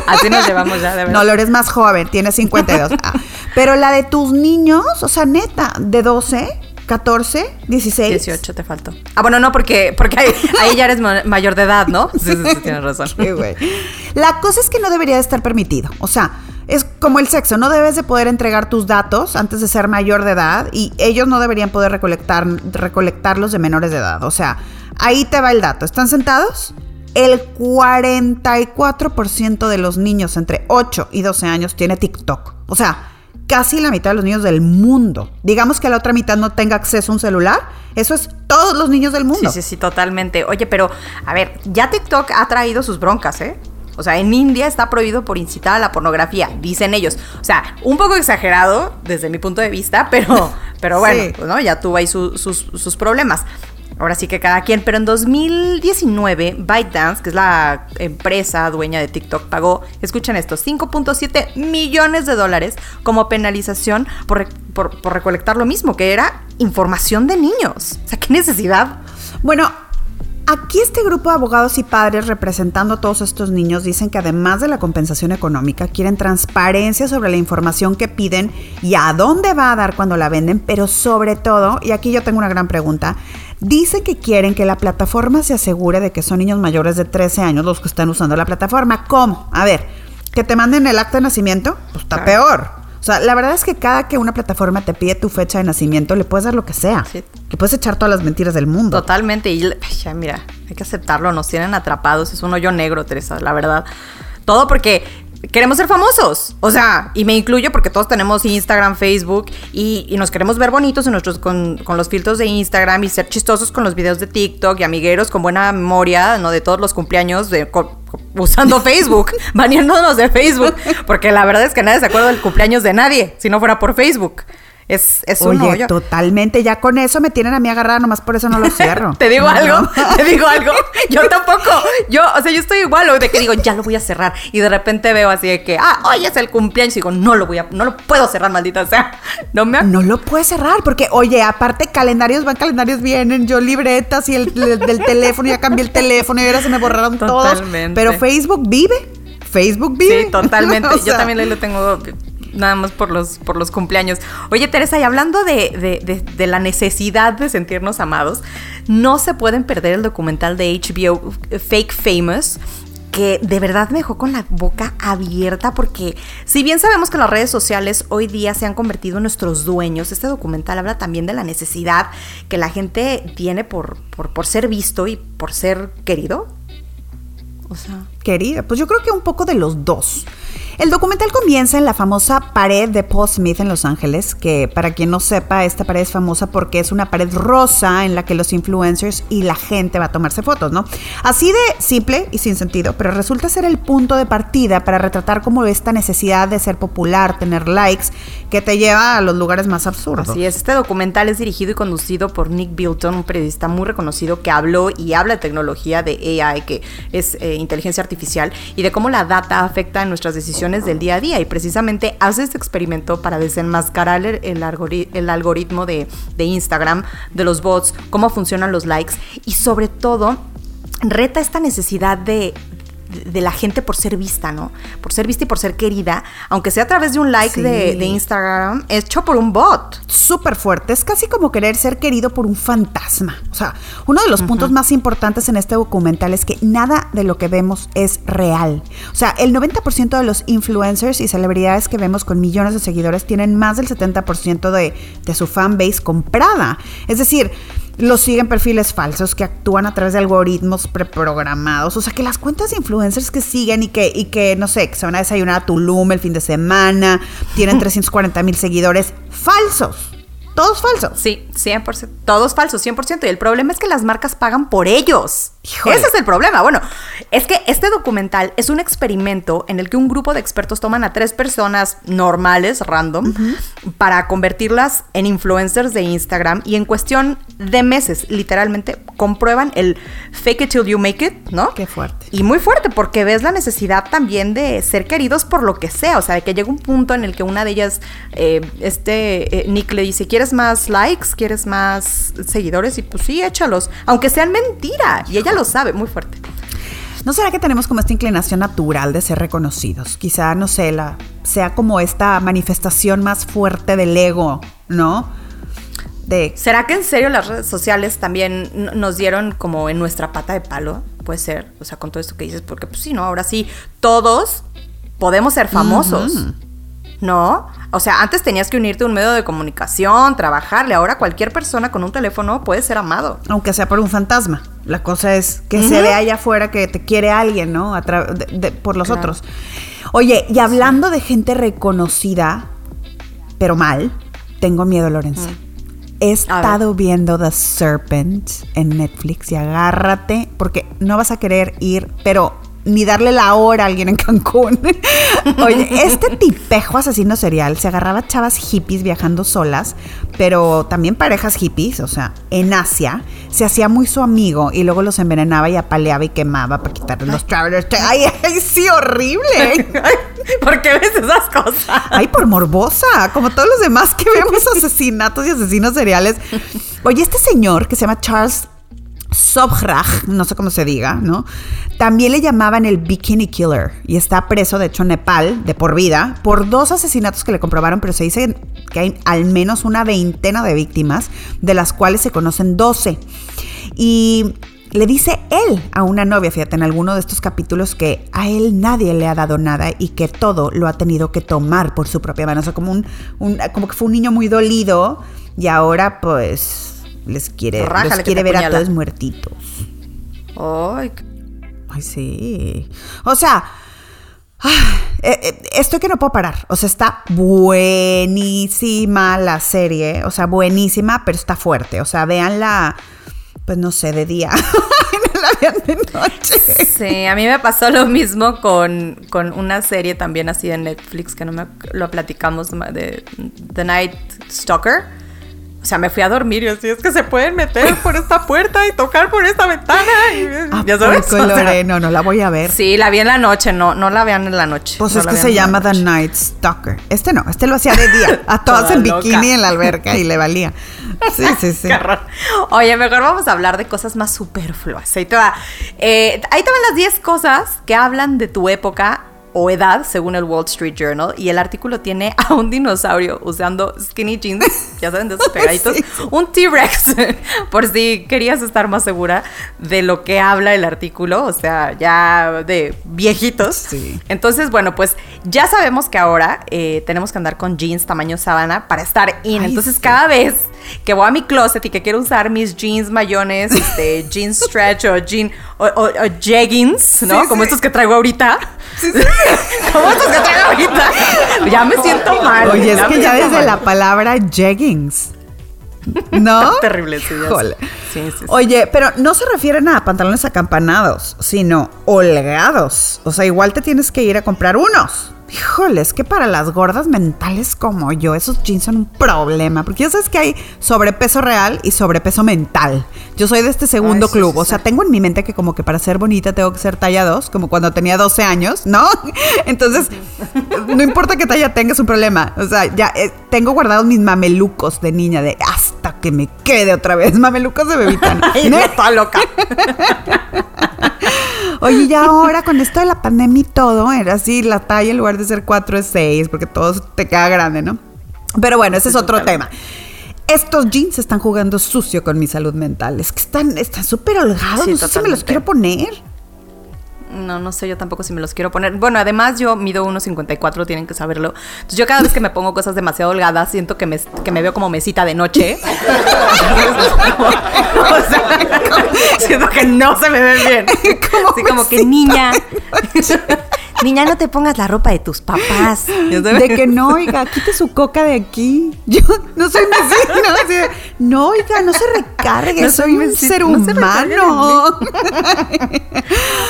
Así nos llevamos ya, de verdad. No, lo eres más joven, tienes 52. Ah, Pero la de tus niños, o sea, neta, de 12, 14, 16. 18 te faltó. Ah, bueno, no, porque, porque ahí, ahí ya eres ma- mayor de edad, ¿no? Sí, sí, sí, tienes razón. Güey. La cosa es que no debería de estar permitido. O sea, es como el sexo. No debes de poder entregar tus datos antes de ser mayor de edad y ellos no deberían poder recolectar, recolectarlos de menores de edad. O sea, ahí te va el dato. ¿Están sentados? El 44% de los niños entre 8 y 12 años tiene TikTok. O sea, casi la mitad de los niños del mundo. Digamos que la otra mitad no tenga acceso a un celular. Eso es todos los niños del mundo. Sí, sí, sí, totalmente. Oye, pero, a ver, ya TikTok ha traído sus broncas, ¿eh? O sea, en India está prohibido por incitar a la pornografía, dicen ellos. O sea, un poco exagerado desde mi punto de vista, pero, pero bueno, Sí. pues, ¿no? Ya tuvo ahí su- sus, sus problemas. Ahora sí que cada quien, pero en 2019 ByteDance, que es la empresa dueña de TikTok, pagó, escuchen esto, 5.7 millones de dólares como penalización por, por, por recolectar lo mismo, que era información de niños. O sea, ¿qué necesidad? Bueno, aquí este grupo de abogados y padres representando a todos estos niños dicen que además de la compensación económica, quieren transparencia sobre la información que piden y a dónde va a dar cuando la venden, pero sobre todo, y aquí yo tengo una gran pregunta, dicen que quieren que la plataforma se asegure de que son niños mayores de 13 años los que están usando la plataforma. ¿Cómo? A ver, que te manden el acta de nacimiento, pues está Claro. peor. O sea, la verdad es que cada que una plataforma te pide tu fecha de nacimiento, le puedes dar lo que sea. Sí. Le puedes echar todas las mentiras del mundo. Totalmente. Y ya, mira, hay que aceptarlo. Nos tienen atrapados. Es un hoyo negro, Teresa, la verdad. Todo porque queremos ser famosos. O sea, y me incluyo porque todos tenemos Instagram, Facebook y, y nos queremos ver bonitos en nuestros, con, con los filtros de Instagram y ser chistosos con los videos de TikTok y amigueros con buena memoria, ¿no? De todos los cumpleaños de, usando Facebook, baneándonos de Facebook. Porque la verdad es que nadie se acuerda del cumpleaños de nadie si no fuera por Facebook. Es, es un Oye, hoyo. totalmente. Ya con eso me tienen a mí agarrada, nomás por eso no lo cierro. Te digo No, algo, no. te digo algo. Yo tampoco. Yo, o sea, yo estoy igual, de que digo, ya lo voy a cerrar. Y de repente veo así de que, ah, hoy es el cumpleaños. Y digo, no lo voy a, no lo puedo cerrar, maldita sea. No me No lo puedes cerrar, porque, oye, aparte calendarios van, calendarios vienen, yo libretas y el, el del teléfono, ya cambié el teléfono y ahora se me borraron Totalmente. todos. Pero Facebook vive. Facebook vive. Sí, totalmente. O Yo también ahí lo tengo nada más por los, por los cumpleaños. Oye, Teresa, y hablando de, de- de- la necesidad de sentirnos amados, no se pueden perder el documental de HBO Fake Famous que de verdad me dejó con la boca abierta porque si bien sabemos que las redes sociales hoy día se han convertido en nuestros dueños, este documental habla también de la necesidad que la gente tiene por, por, por ser visto y por ser querido. O sea, Querida, pues yo creo que un poco de los dos. El documental comienza en la famosa pared de Paul Smith en Los Ángeles, que para quien no sepa, esta pared es famosa porque es una pared rosa en la que los influencers y la gente va a tomarse fotos, ¿no? Así de simple y sin sentido, pero resulta ser el punto de partida para retratar como esta necesidad de ser popular, tener likes, que te lleva a los lugares más absurdos. Así es, este documental es dirigido y conducido por Nick Bilton, un periodista muy reconocido que habló y habla de tecnología de AI, que es eh, inteligencia artificial, y de cómo la data afecta en nuestras decisiones del día a día. Y precisamente hace este experimento para desenmascarar el, el algori- el algoritmo de, de Instagram, de los bots, cómo funcionan los likes y sobre todo reta esta necesidad de, de la gente por ser vista, ¿no? Por ser vista y por ser querida, aunque sea a través de un like Sí. de, de Instagram, hecho por un bot. súper fuerte. Es casi como querer ser querido por un fantasma. O sea, uno de los puntos más importantes en este documental es que nada de lo que vemos es real. O sea, el 90% de los influencers y celebridades que vemos con millones de seguidores tienen más del 70% de, de su fanbase comprada. Es decir, los siguen perfiles falsos que actúan a través de algoritmos preprogramados. O sea, que las cuentas de influencers que siguen y que, y que no sé, que se van a desayunar a Tulum el fin de semana, tienen 340 mil seguidores, falsos. Todos falsos. Sí, 100%. Todos falsos, 100%. Y el problema es que las marcas pagan por ellos. Híjole. Ese es el problema. Bueno, es que este documental es un experimento en el que un grupo de expertos toman a tres personas normales, random, para convertirlas en influencers de Instagram y en cuestión de meses, literalmente, comprueban el fake it till you make it, ¿no? Qué fuerte. Y muy fuerte, porque ves la necesidad también de ser queridos por lo que sea. O sea, de que llega un punto en el que una de ellas, eh, este eh, Nick le dice: ¿Quieres más likes? ¿Quieres más seguidores? Y pues sí, échalos. Aunque sean mentira. Y ella lo sabe, muy fuerte. ¿No será que tenemos como esta inclinación natural de ser reconocidos? Quizá, no sé, la, sea como esta manifestación más fuerte del ego, ¿no? De ¿Será que en serio las redes sociales también nos dieron como en nuestra pata de palo? Puede ser, o sea, con todo esto que dices, porque pues sí, ¿no? Ahora sí, todos podemos ser famosos. ¿No? O sea, antes tenías que unirte a un medio de comunicación, trabajarle. Ahora cualquier persona con un teléfono puede ser amado. aunque sea por un fantasma. La cosa es que se ve allá afuera que te quiere alguien, ¿no? A de- de- por los Claro. otros. Oye, y hablando de gente reconocida, pero mal, tengo miedo, Lorenza. He estado viendo The Serpent en Netflix y agárrate, porque no vas a querer ir, pero ni darle la hora a alguien en Cancún. Oye, este tipejo asesino serial se agarraba a chavas hippies viajando solas, pero también parejas hippies, o sea, en Asia, se hacía muy su amigo y luego los envenenaba y apaleaba y quemaba para quitarle los travelers. Ay, ay, sí, horrible. ¿Por qué ves esas cosas? Ay, por morbosa, como todos los demás que vemos asesinatos y asesinos seriales. Oye, este señor que se llama Charles Sobhraj, no sé cómo se diga, ¿no? También le llamaban el Bikini Killer y está preso, de hecho, en Nepal, de por vida, por dos asesinatos que le comprobaron, pero se dice que hay al menos una veintena de víctimas, de las cuales se conocen 12. Y le dice él a una novia, fíjate, en alguno de estos capítulos que a él nadie le ha dado nada y que todo lo ha tenido que tomar por su propia mano. O sea, como, un, como que fue un niño muy dolido y ahora pues les quiere, Rájale los que quiere ver a todos muertitos. Ay, Ay, sí. O sea, ah, eh, estoy que no puedo parar. O sea, está buenísima la serie. O sea, buenísima, pero está fuerte. O sea, véanla, pues no sé, de día. la vean de noche. Sí, a mí me pasó lo mismo con, con una serie también así de Netflix que no me lo platicamos de The Night Stalker o sea, me fui a dormir y así es que se pueden meter por esta puerta y tocar por esta ventana. Y, ya sabes. no, no la voy a ver. Sí, la vi en la noche, no, no la vean en la noche. Pues es que se llama The Night Stalker. Este no, este lo hacía de día. A todas en bikini en la alberca y le valía. Sí, sí, sí. Oye, mejor vamos a hablar de cosas más superfluas. Ahí te va. Eh, ahí te van las 10 cosas que hablan de tu época o edad, según el Wall Street Journal, y el artículo tiene a un dinosaurio usando skinny jeans, ya saben, de esos pegaditos, un T-Rex, por si querías estar más segura de lo que habla el artículo, o sea, ya de viejitos. Sí. Entonces, bueno, pues ya sabemos que ahora eh, tenemos que andar con jeans tamaño sábana para estar in. Entonces, cada vez que voy a mi closet y que quiero usar mis jeans mayones, este, jeans stretch o jean o, jeggings, ¿no? Como estos que traigo ahorita. Como estos que traigo ahorita. Ya me siento mal. Oye, es que ya desde la palabra jeggings. ¿No? Terrible, sí, sí, sí, Oye, pero no se refieren a pantalones acampanados, sino holgados. O sea, igual te tienes que ir a comprar unos. Híjole, es que para las gordas mentales como yo, esos jeans son un problema. Porque ya sabes que hay sobrepeso real y sobrepeso mental. Yo soy de este segundo club. o sea, tengo en mi mente que como que para ser bonita tengo que ser talla 2, como cuando tenía 12 años, ¿no? Entonces, no importa qué talla tengas, un problema. O sea, ya eh, tengo guardados mis mamelucos de niña, de hasta que me quede otra vez. Mamelucos de bebita. Ay, no, toda loca. Oye, ya ahora con esto de la pandemia y todo, era así, la talla en lugar de ser 4 es 6, porque todo te queda grande, ¿no? Pero bueno, ese es otro tema. Estos jeans están jugando sucio con mi salud mental. Es que están súper holgados. no sé si me los quiero poner. No, no sé yo tampoco si me los quiero poner. Bueno, además yo mido 1,54, tienen que saberlo. Entonces yo cada vez que me pongo cosas demasiado holgadas, siento que me, que me veo como mesita de noche. o sea, siento que no se me ve bien. Así como que niña. Niña, no te pongas la ropa de tus papás. De que no, oiga, quite su coca de aquí. Yo no soy vecino. no, oiga, no se recargue, soy un ser humano.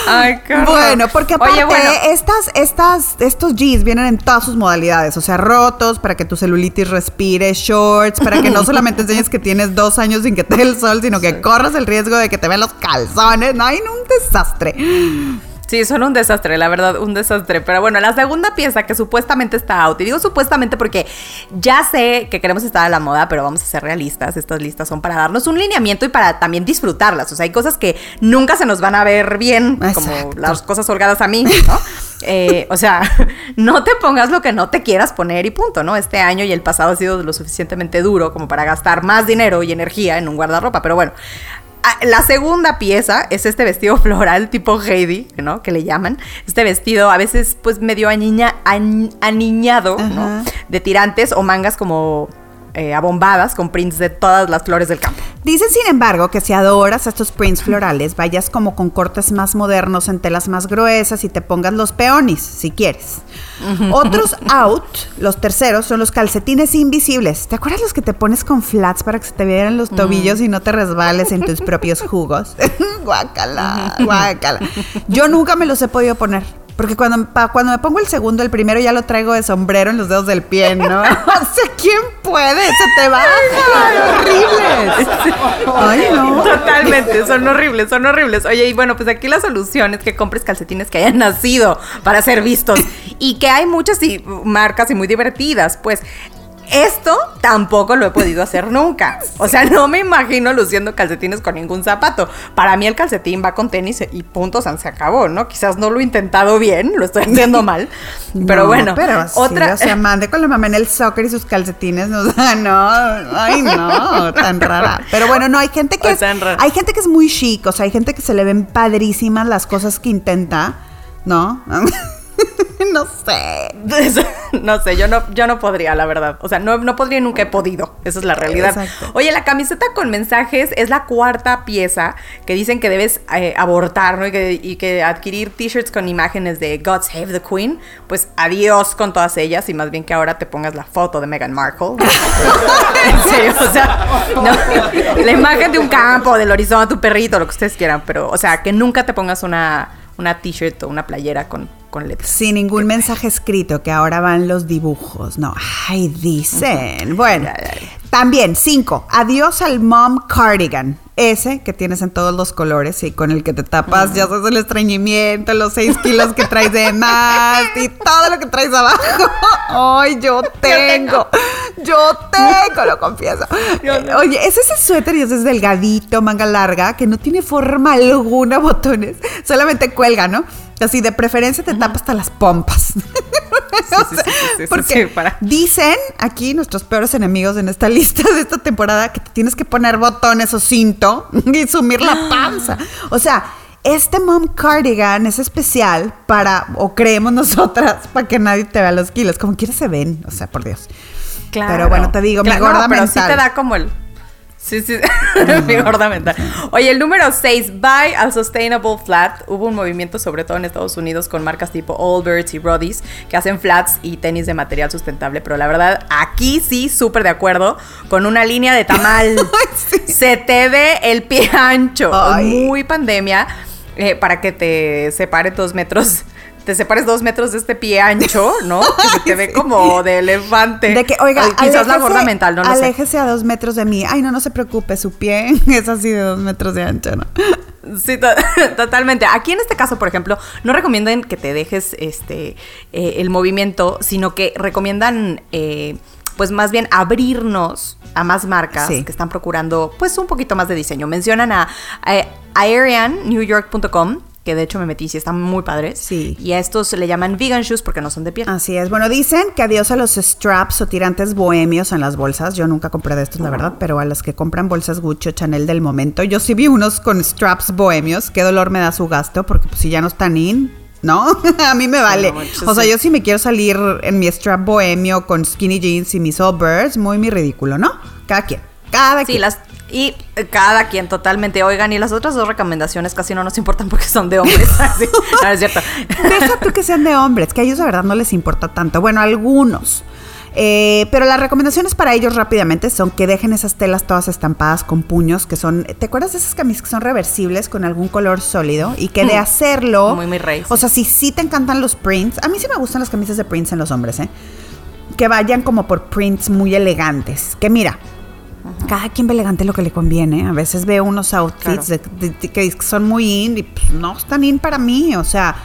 Ay, Bueno, porque aparte, estas, estas, estos jeans vienen en todas sus modalidades. O sea, rotos para que tu celulitis respire, shorts, para que no solamente enseñes que tienes dos años sin que te dé el sol, sino que corras el riesgo de que te vean los calzones. No, hay un desastre. Sí, son un desastre, la verdad, un desastre. Pero bueno, la segunda pieza que supuestamente está out, y digo supuestamente porque ya sé que queremos estar a la moda, pero vamos a ser realistas. Estas listas son para darnos un lineamiento y para también disfrutarlas. O sea, hay cosas que nunca se nos van a ver bien, como las cosas holgadas a mí, ¿no? Eh, o sea, no te pongas lo que no te quieras poner y punto, ¿no? Este año y el pasado ha sido lo suficientemente duro como para gastar más dinero y energía en un guardarropa. Pero bueno, la segunda pieza es este vestido floral tipo Heidi, ¿no? Que le llaman. Este vestido a veces pues medio aniña, aniñado, ¿no? De tirantes o mangas como eh, abombadas con prints de todas las flores del campo. Dicen, sin embargo, que si adoras estos prints florales, vayas como con cortes más modernos en telas más gruesas y te pongas los peonis, si quieres. Otros out, los terceros, son los calcetines invisibles. ¿Te acuerdas los que te pones con flats para que se te vieran los tobillos y no te resbales en tus propios jugos? guácala, guácala. Yo nunca me los he podido poner. Porque cuando, cuando me pongo el segundo, el primero ya lo traigo de sombrero en los dedos del pie, ¿no? o sea, ¿quién puede? Se te va. horribles. Ay, no. Totalmente, son horribles, son horribles. Oye, y bueno, pues aquí la solución es que compres calcetines que hayan nacido para ser vistos. Y que hay muchas marcas y muy divertidas. Pues esto tampoco lo he podido hacer nunca. O sea, no me imagino luciendo calcetines con ningún zapato. Para mí el calcetín va con tenis y puntos, se acabó, ¿no? Quizás no lo he intentado bien, lo estoy haciendo mal. Pero bueno, pero otra. o sea, mande con la mamá en el soccer y sus calcetines. O sea, no, ay, no, tan rara. Pero bueno, no, hay gente que. Es, hay gente que es muy chic, o sea, hay gente que se le ven padrísimas las cosas que intenta, ¿no? no sé. no sé, yo no, yo no podría, la verdad. O sea, no, no podría nunca he podido. Esa es la realidad. Exacto. Oye, la camiseta con mensajes es la cuarta pieza que dicen que debes eh, abortar, ¿no? Y que, y que adquirir t-shirts con imágenes de God Save the Queen. Pues adiós con todas ellas y más bien que ahora te pongas la foto de Meghan Markle. sí, o sea, no, la imagen de un campo, del horizonte, tu perrito, lo que ustedes quieran, pero, o sea, que nunca te pongas una, una t-shirt o una playera con, con letras. Sin ningún mensaje escrito, que ahora van los dibujos. No, ay, dicen. Bueno, también, cinco. Adiós al mom cardigan. Ese que tienes en todos los colores y con el que te tapas, ya sabes, el estreñimiento, los seis kilos que traes de más y todo lo que traes abajo. Ay, yo tengo. Yo tengo, lo confieso. Oye, es ese suéter y ese es delgadito, manga larga, que no tiene forma alguna, botones. Solamente cuelga, ¿no? Así de preferencia te tapa hasta las pompas. Sí, sí, sí, sí, porque sí, dicen aquí nuestros peores enemigos en esta lista de esta temporada que te tienes que poner botones o cinto y sumir la panza. O sea, este mom cardigan es especial para, o creemos nosotras, para que nadie te vea los kilos. Como quieras se ven, o sea, por Dios. Pero bueno, te digo, mi Claro, gorda no, pero sí mental. te da como el... Sí, sí, mi gorda mental. Oye, el número 6, Buy a Sustainable Flat. Hubo un movimiento, sobre todo en Estados Unidos, con marcas tipo Allbirds y Roddy's, que hacen flats y tenis de material sustentable. Pero la verdad, aquí sí, súper de acuerdo, con una línea de tamal. sí. Se te ve el pie ancho. Ay. Muy pandemia, eh, para que te separe dos metros. Te separes dos metros de este pie ancho, ¿no? Que se te ve como de elefante. De que, oiga, Ay, quizás la aléjese- gorda mental, no lo sé. aléjese a dos metros de mí. Ay, no, no se preocupe, su pie es así de dos metros de ancho, ¿no? Sí, to- totalmente. Aquí en este caso, por ejemplo, no recomiendan que te dejes este eh, el movimiento, sino que recomiendan, eh, pues más bien abrirnos a más marcas Sí. que están procurando, pues un poquito más de diseño. Mencionan a, a aeriannewyork.com, que de hecho me metí, sí, están muy padres. Sí. Y a estos se le llaman vegan shoes porque no son de piel. Así es. Bueno, dicen que adiós a los straps o tirantes bohemios en las bolsas. Yo nunca compré de estos, la verdad, pero a los que compran bolsas Gucci o Chanel del momento. Yo sí vi unos con straps bohemios. Qué dolor me da su gasto, porque pues, si ya no están in, ¿no? a mí me vale. no o sea, yo sí me quiero salir en mi strap bohemio con skinny jeans y mis Allbirds, muy, muy ridículo, ¿no? Cada quien. Cada Sí, quien. las y eh, cada quien totalmente. Oigan, y las otras dos recomendaciones casi no nos importan porque son de hombres. Así, no, es cierto. Deja tú que sean de hombres, que a ellos de verdad no les importa tanto. Bueno, algunos. Eh, pero las recomendaciones para ellos rápidamente son que dejen esas telas todas estampadas con puños, que son, ¿te acuerdas de esas camisas que son reversibles con algún color sólido? Y que de hacerlo... Muy, muy rey, O sea, si sí te encantan los prints, a mí sí me gustan las camisas de prints en los hombres, ¿eh? Que vayan como por prints muy elegantes. Que mira, cada quien ve elegante lo que le conviene. A veces veo unos outfits Claro. de- de- de- que son muy in y pues, no están in para mí. O sea,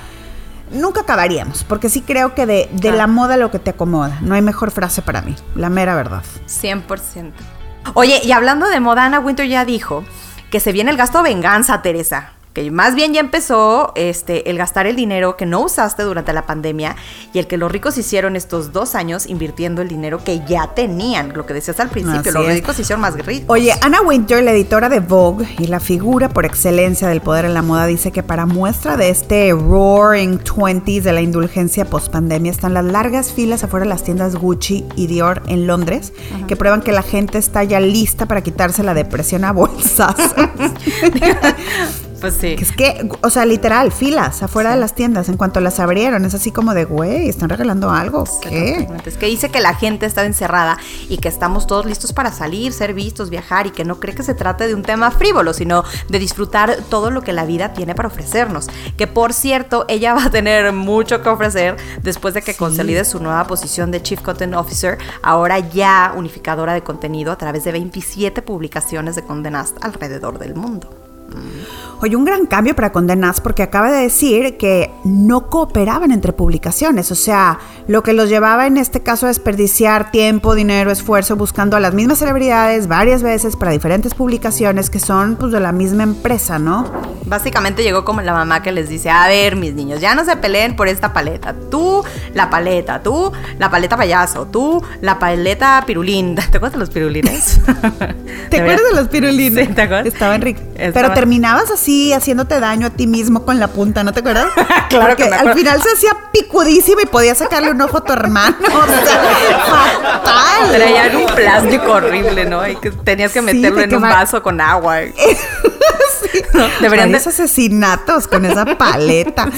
nunca acabaríamos. Porque sí creo que de, de Claro. la moda lo que te acomoda. No hay mejor frase para mí. La mera verdad. 100%. Oye, y hablando de moda, Ana Winter ya dijo que se viene el gasto venganza, Teresa. Que más bien ya empezó este, el gastar el dinero que no usaste durante la pandemia y el que los ricos hicieron estos dos años invirtiendo el dinero que ya tenían. Lo que decías al principio, Así los es. ricos hicieron más ricos. Oye, Anna Winter, la editora de Vogue y la figura por excelencia del poder en la moda, dice que para muestra de este roaring 20s de la indulgencia post-pandemia están las largas filas afuera de las tiendas Gucci y Dior en Londres, que prueban que la gente está ya lista para quitarse la depresión a bolsas. Pues sí. Es que, o sea, literal, filas afuera de las tiendas en cuanto las abrieron. Es así como de, güey, ¿están regalando algo? ¿Qué? Totalmente. Es que dice que la gente está encerrada y que estamos todos listos para salir, ser vistos, viajar y que no cree que se trate de un tema frívolo, sino de disfrutar todo lo que la vida tiene para ofrecernos. Que por cierto, ella va a tener mucho que ofrecer después de que consolide su nueva posición de Chief Content Officer, ahora ya unificadora de contenido a través de 27 publicaciones de Condé Nast alrededor del mundo. Oye, un gran cambio para Condenas porque acaba de decir que no cooperaban entre publicaciones, o sea, lo que los llevaba en este caso a desperdiciar tiempo, dinero, esfuerzo buscando a las mismas celebridades varias veces para diferentes publicaciones que son pues de la misma empresa, ¿no? Básicamente llegó como la mamá que les dice, a ver, mis niños, ya no se peleen por esta paleta. Tú, la paleta, tú, la paleta payaso, tú, la paleta pirulín. ¿Te acuerdas de los pirulines? ¿Te acuerdas de los pirulines? Sí, ¿te acuerdas? Estaban ricos. Pero te terminabas así haciéndote daño a ti mismo con la punta, ¿no te acuerdas? Claro Porque que me al final se hacía picudísimo y podías sacarle un ojo a tu hermano. O sea, fatal. Traían un plástico horrible, ¿no? Y que tenías que meterlo en que un va- vaso con agua. Sí. Deberían de- asesinatos con esa paleta.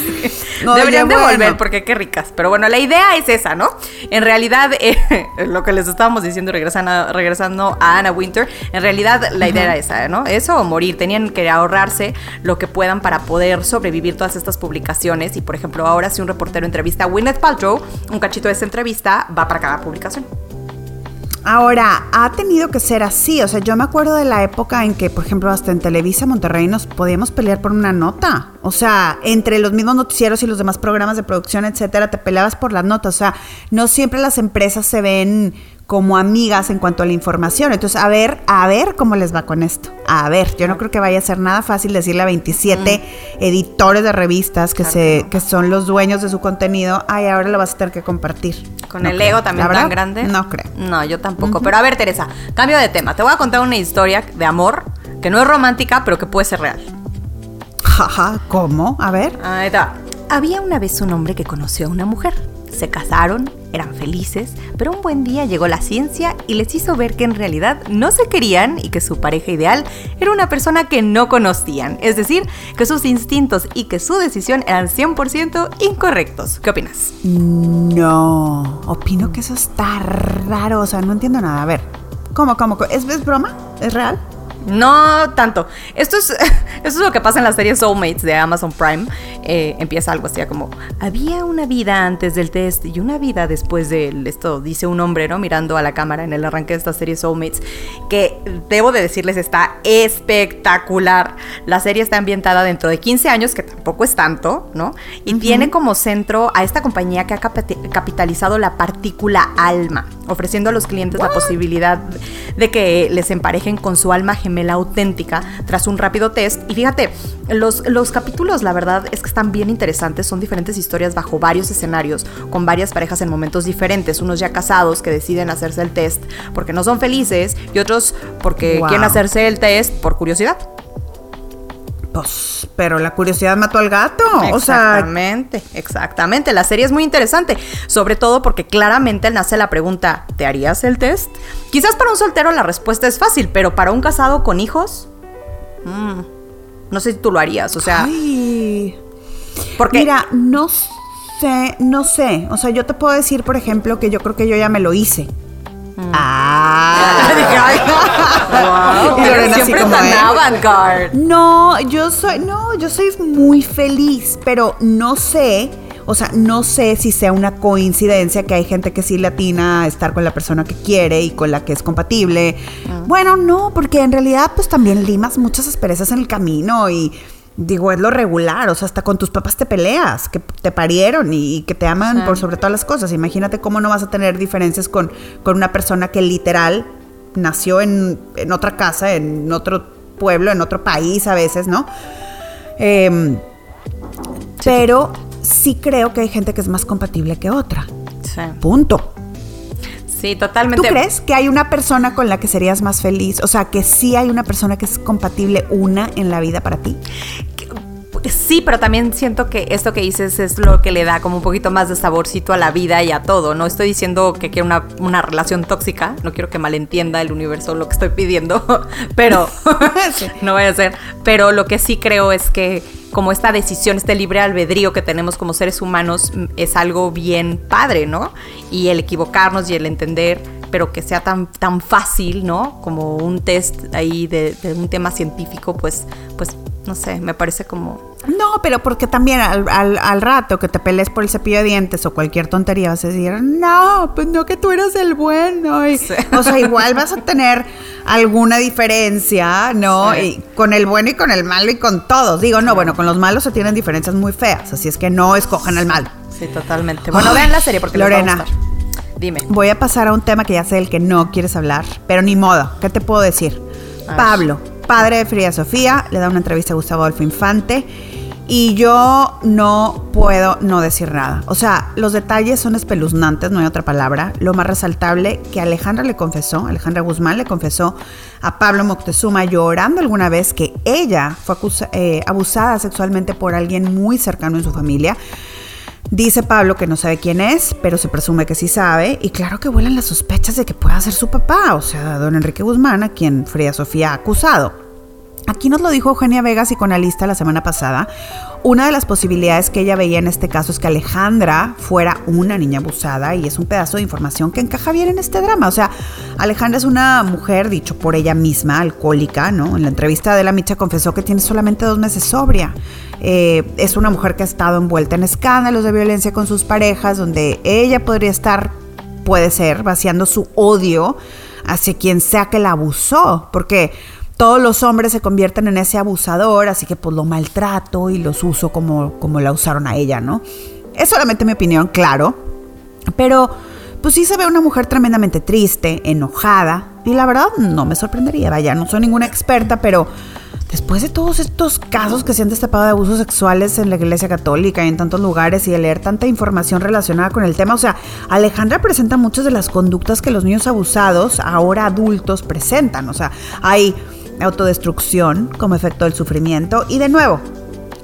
Deberían de bueno. volver porque qué ricas. Pero bueno, la idea es esa, ¿no? En realidad, eh, lo que les estábamos diciendo regresando, regresando a Anna Winter, en realidad la idea era esa, ¿no? Eso o morir. Tenían que ahorrarse lo que puedan para poder sobrevivir todas estas publicaciones. Y por ejemplo, ahora si un reportero entrevista a Gwyneth Paltrow, un cachito de esa entrevista va para cada publicación. Ahora, ha tenido que ser así. O sea, yo me acuerdo de la época en que, por ejemplo, hasta en Televisa Monterrey nos podíamos pelear por una nota. O sea, entre los mismos noticieros y los demás programas de producción, etcétera, te peleabas por las notas. O sea, no siempre las empresas se ven como amigas en cuanto a la información. Entonces, a ver, a ver cómo les va con esto. A ver, yo no creo que vaya a ser nada fácil decirle a 27 editores de revistas que Claro se que son los dueños de su contenido, ay, ahora lo vas a tener que compartir. Con No el creo. ego también tan grande. No creo. No, yo tampoco. Pero a ver, Teresa, cambio de tema. Te voy a contar una historia de amor que no es romántica, pero que puede ser real. Jaja, ¿cómo? A ver. Ahí está. Había una vez un hombre que conoció a una mujer. Se casaron, eran felices, pero un buen día llegó la ciencia y les hizo ver que en realidad no se querían y que su pareja ideal era una persona que no conocían. Es decir, que sus instintos y que su decisión eran 100% incorrectos. ¿Qué opinas? No, opino que eso está raro, o sea, no entiendo nada. A ver, ¿cómo, cómo? cómo? ¿Es, es broma? ¿Es real? No tanto. Esto es, esto es lo que pasa en la serie Soulmates de Amazon Prime. Eh, empieza algo así como, había una vida antes del test y una vida después de esto, dice un hombre, ¿no? Mirando a la cámara en el arranque de esta serie Soulmates, que debo de decirles está espectacular. La serie está ambientada dentro de 15 años, que tampoco es tanto, ¿no? Y tiene como centro a esta compañía que ha capit- capitalizado la partícula alma, ofreciendo a los clientes la posibilidad de que les emparejen con su alma gemela auténtica tras un rápido test. Y fíjate, los, los capítulos, la verdad, es que están bien interesantes. Son diferentes historias bajo varios escenarios, con varias parejas en momentos diferentes. Unos ya casados que deciden hacerse el test porque no son felices y otros porque Wow. quieren hacerse el test por curiosidad. Pues, pero la curiosidad mató al gato. O sea, Exactamente, exactamente. La serie es muy interesante, sobre todo porque claramente nace la pregunta, ¿te harías el test? Quizás para un soltero la respuesta es fácil, pero para un casado con hijos, mm, no sé si tú lo harías, o sea, ay. Porque Mira, no sé, no sé. O sea, yo te puedo decir, por ejemplo, que yo creo que yo ya me lo hice. Ah. Dije, ay, wow, Y pero Lorena así siempre como, ¿eh? No, yo soy, no, yo soy muy feliz, pero no sé, o sea, no sé si sea una coincidencia que hay gente que sí le atina a estar con la persona que quiere y con la que es compatible. Bueno, no, porque en realidad pues también limas muchas asperezas en el camino y digo, es lo regular, o sea, hasta con tus papás te peleas, que te parieron y, y que te aman Sí. por sobre todas las cosas. Imagínate cómo no vas a tener diferencias con, con una persona que literal nació en, en otra casa, en otro pueblo, en otro país a veces, ¿no? Em, pero sí creo que hay gente que es más compatible que otra. Sí, Punto. Sí, ¿Tú totalmente. crees que hay una persona con la que serías más feliz? O sea, que sí hay una persona que es compatible una en la vida para ti. Sí, pero también siento que esto que dices es lo que le da como un poquito más de saborcito a la vida y a todo. No estoy diciendo que quiero una, una relación tóxica, no quiero que malentienda el universo lo que estoy pidiendo, pero no voy a ser. Pero lo que sí creo es que como esta decisión, este libre albedrío que tenemos como seres humanos mm, es algo bien padre, ¿no? Y el equivocarnos y el entender pero que sea tan, tan fácil, ¿no? Como un test ahí de, de un tema científico, pues, pues, no sé, me parece como... No, pero porque también al, al- al rato que te pelees por el cepillo de dientes o cualquier tontería vas a decir, no, pues no que tú eres el bueno. Y- Sí. O sea, igual vas a tener alguna diferencia, ¿no? Sí. Y con el bueno y con el malo y con todos. Digo, no, bueno, con los malos se tienen diferencias muy feas, así es que no escojan al malo. Sí, totalmente. Bueno, Ay, vean la serie porque les va a Lorena. gustar. Dime. Voy a pasar a un tema que ya sé del que no quieres hablar, pero ni modo. ¿Qué te puedo decir? A ver. Padre de Frida Sofía, le da una entrevista a Gustavo Adolfo Infante Y yo no puedo no decir nada. O sea, los detalles son espeluznantes, no hay otra palabra. Lo más resaltable que Alejandra le confesó, Alejandra Guzmán le confesó a Pablo Moctezuma llorando alguna vez que ella fue eh, abusada sexualmente por alguien muy cercano en su familia. Dice Pablo que no sabe quién es, pero se presume que sí sabe, y claro que vuelan las sospechas de que pueda ser su papá, o sea, don Enrique Guzmán, a quien Frida Sofía ha acusado. Aquí nos lo dijo Eugenia Vega, psicoanalista, la semana pasada. Una de las posibilidades que ella veía en este caso es que Alejandra fuera una niña abusada y es un pedazo de información que encaja bien en este drama. O sea, Alejandra es una mujer, dicho por ella misma, alcohólica, ¿no? En la entrevista de la Micha confesó que tiene solamente dos meses sobria. Eh, es una mujer que ha estado envuelta en escándalos de violencia con sus parejas, donde ella podría estar, puede ser, vaciando su odio hacia quien sea que la abusó. Porque todos los hombres se convierten en ese abusador, así que pues lo maltrato y los uso como, como la usaron a ella, ¿no? Es solamente mi opinión, claro, pero pues sí se ve una mujer tremendamente triste, enojada, y la verdad no me sorprendería, vaya, no soy ninguna experta, pero después de todos estos casos que se han destapado de abusos sexuales en la Iglesia Católica y en tantos lugares y de leer tanta información relacionada con el tema, o sea, Alejandra presenta muchas de las conductas que los niños abusados, ahora adultos, presentan, o sea, hay autodestrucción como efecto del sufrimiento. Y de nuevo,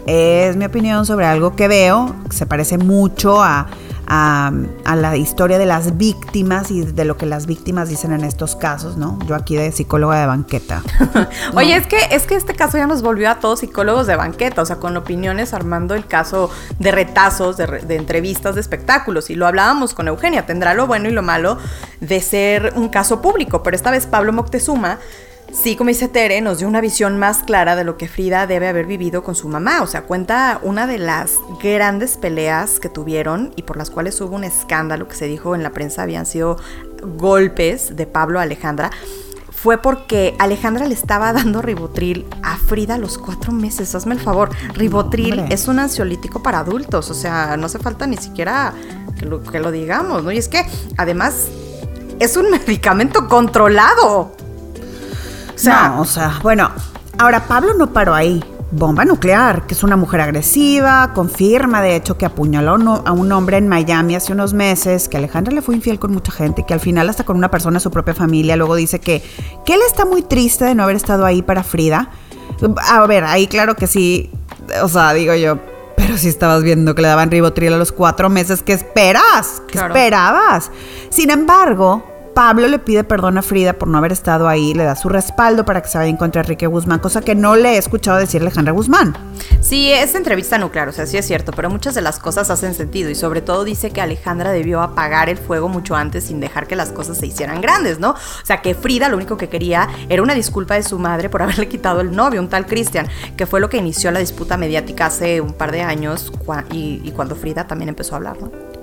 es mi opinión sobre algo que veo, que se parece mucho a, a, la historia de las víctimas y de lo que las víctimas dicen en estos casos, ¿no? Yo aquí de psicóloga de banqueta. Oye, es que, es que este caso ya nos volvió a todos psicólogos de banqueta, o sea, con opiniones armando el caso de retazos, de, de entrevistas, de espectáculos. Y lo hablábamos con Eugenia, tendrá lo bueno y lo malo de ser un caso público, pero esta vez Pablo Moctezuma Sí, como dice Tere, nos dio una visión más clara de lo que Frida debe haber vivido con su mamá. O sea, cuenta una de las grandes peleas que tuvieron y por las cuales hubo un escándalo que se dijo en la prensa habían sido golpes de Pablo a Alejandra. Fue porque Alejandra le estaba dando ribotril a Frida a los cuatro meses. Hazme el favor. Ribotril es un ansiolítico para adultos. O sea, no hace falta ni siquiera que lo, que lo digamos, ¿no? Y es que además es un medicamento controlado. O sea, o sea, bueno, ahora Pablo no paró ahí. Bomba nuclear, que es una mujer agresiva, confirma de hecho que apuñaló a un hombre en Miami hace unos meses, que Alejandra le fue infiel con mucha gente, que al final hasta con una persona de su propia familia, luego dice que, que él está muy triste de no haber estado ahí para Frida. A ver, ahí claro que sí, o sea, digo yo, pero si estabas viendo que le daban ribotril a los cuatro meses, ¿qué esperas? ¿Qué esperabas? Sin embargo, Pablo le pide perdón a Frida por no haber estado ahí, le da su respaldo para que se vaya en contra de Enrique Guzmán, cosa que no le he escuchado decir Alejandra Guzmán. Sí, es entrevista nuclear, o sea, sí es cierto, pero muchas de las cosas hacen sentido y sobre todo dice que Alejandra debió apagar el fuego mucho antes sin dejar que las cosas se hicieran grandes, ¿no? O sea, que Frida lo único que quería era una disculpa de su madre por haberle quitado el novio, un tal Cristian, que fue lo que inició la disputa mediática hace un par de años y, y cuando Frida también empezó a hablar, ¿no?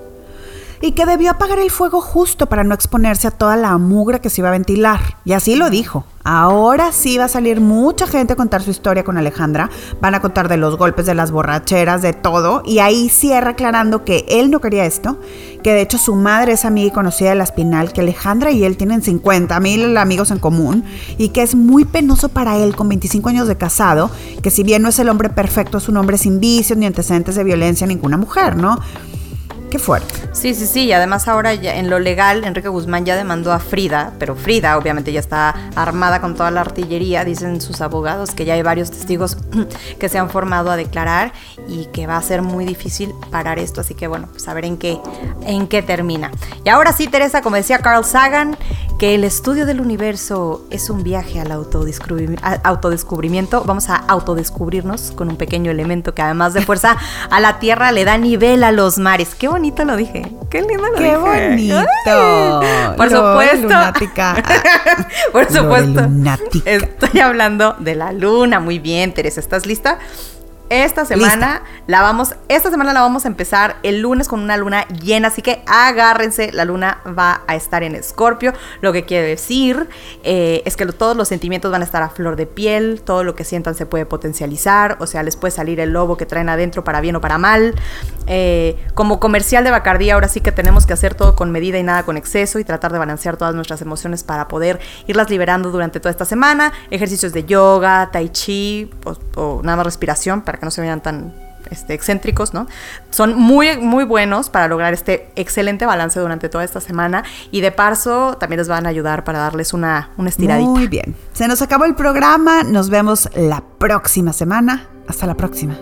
Y que debió apagar el fuego justo para no exponerse a toda la mugre que se iba a ventilar. Y así lo dijo. Ahora sí va a salir mucha gente a contar su historia con Alejandra. Van a contar de los golpes, de las borracheras, de todo. Y ahí cierra aclarando que él no quería esto, que de hecho su madre es amiga y conocida de la Espinal, que Alejandra y él tienen 50 mil amigos en común y que es muy penoso para él con 25 años de casado, que si bien no es el hombre perfecto, es un hombre sin vicios ni antecedentes de violencia a ninguna mujer, ¿no? Qué fuerte. Sí, sí, sí. Y además ahora ya en lo legal, Enrique Guzmán ya demandó a Frida, pero Frida obviamente ya está armada con toda la artillería, dicen sus abogados, que ya hay varios testigos que se han formado a declarar y que va a ser muy difícil parar esto. Así que bueno, pues a ver en qué, en qué termina. Y ahora sí, Teresa, como decía Carl Sagan, que el estudio del universo es un viaje al autodescubrimiento. Vamos a autodescubrirnos con un pequeño elemento que además de fuerza a la Tierra le da nivel a los mares. Qué bonito lo dije. Qué lindo lo Qué dije. bonito. Por supuesto. Lunática. Por supuesto. Estoy hablando de la luna. Muy bien, Teresa. ¿Estás lista? Esta semana la vamos, esta semana la vamos a empezar el lunes con una luna llena, así que agárrense, la luna va a estar en Escorpio, lo que quiere decir eh, es que todos los sentimientos van a estar a flor de piel, todo lo que sientan se puede potencializar, o sea, les puede salir el lobo que traen adentro para bien o para mal. Eh, como comercial de Bacardí, ahora sí que tenemos que hacer todo con medida y nada con exceso y tratar de balancear todas nuestras emociones para poder irlas liberando durante toda esta semana. Ejercicios de yoga, tai chi o, o nada más respiración que no se vean tan este, excéntricos, ¿no? Son muy, muy buenos para lograr este excelente balance durante toda esta semana y de paso también les van a ayudar para darles una, una estiradita. Muy bien. Se nos acabó el programa. Nos vemos la próxima semana. Hasta la próxima.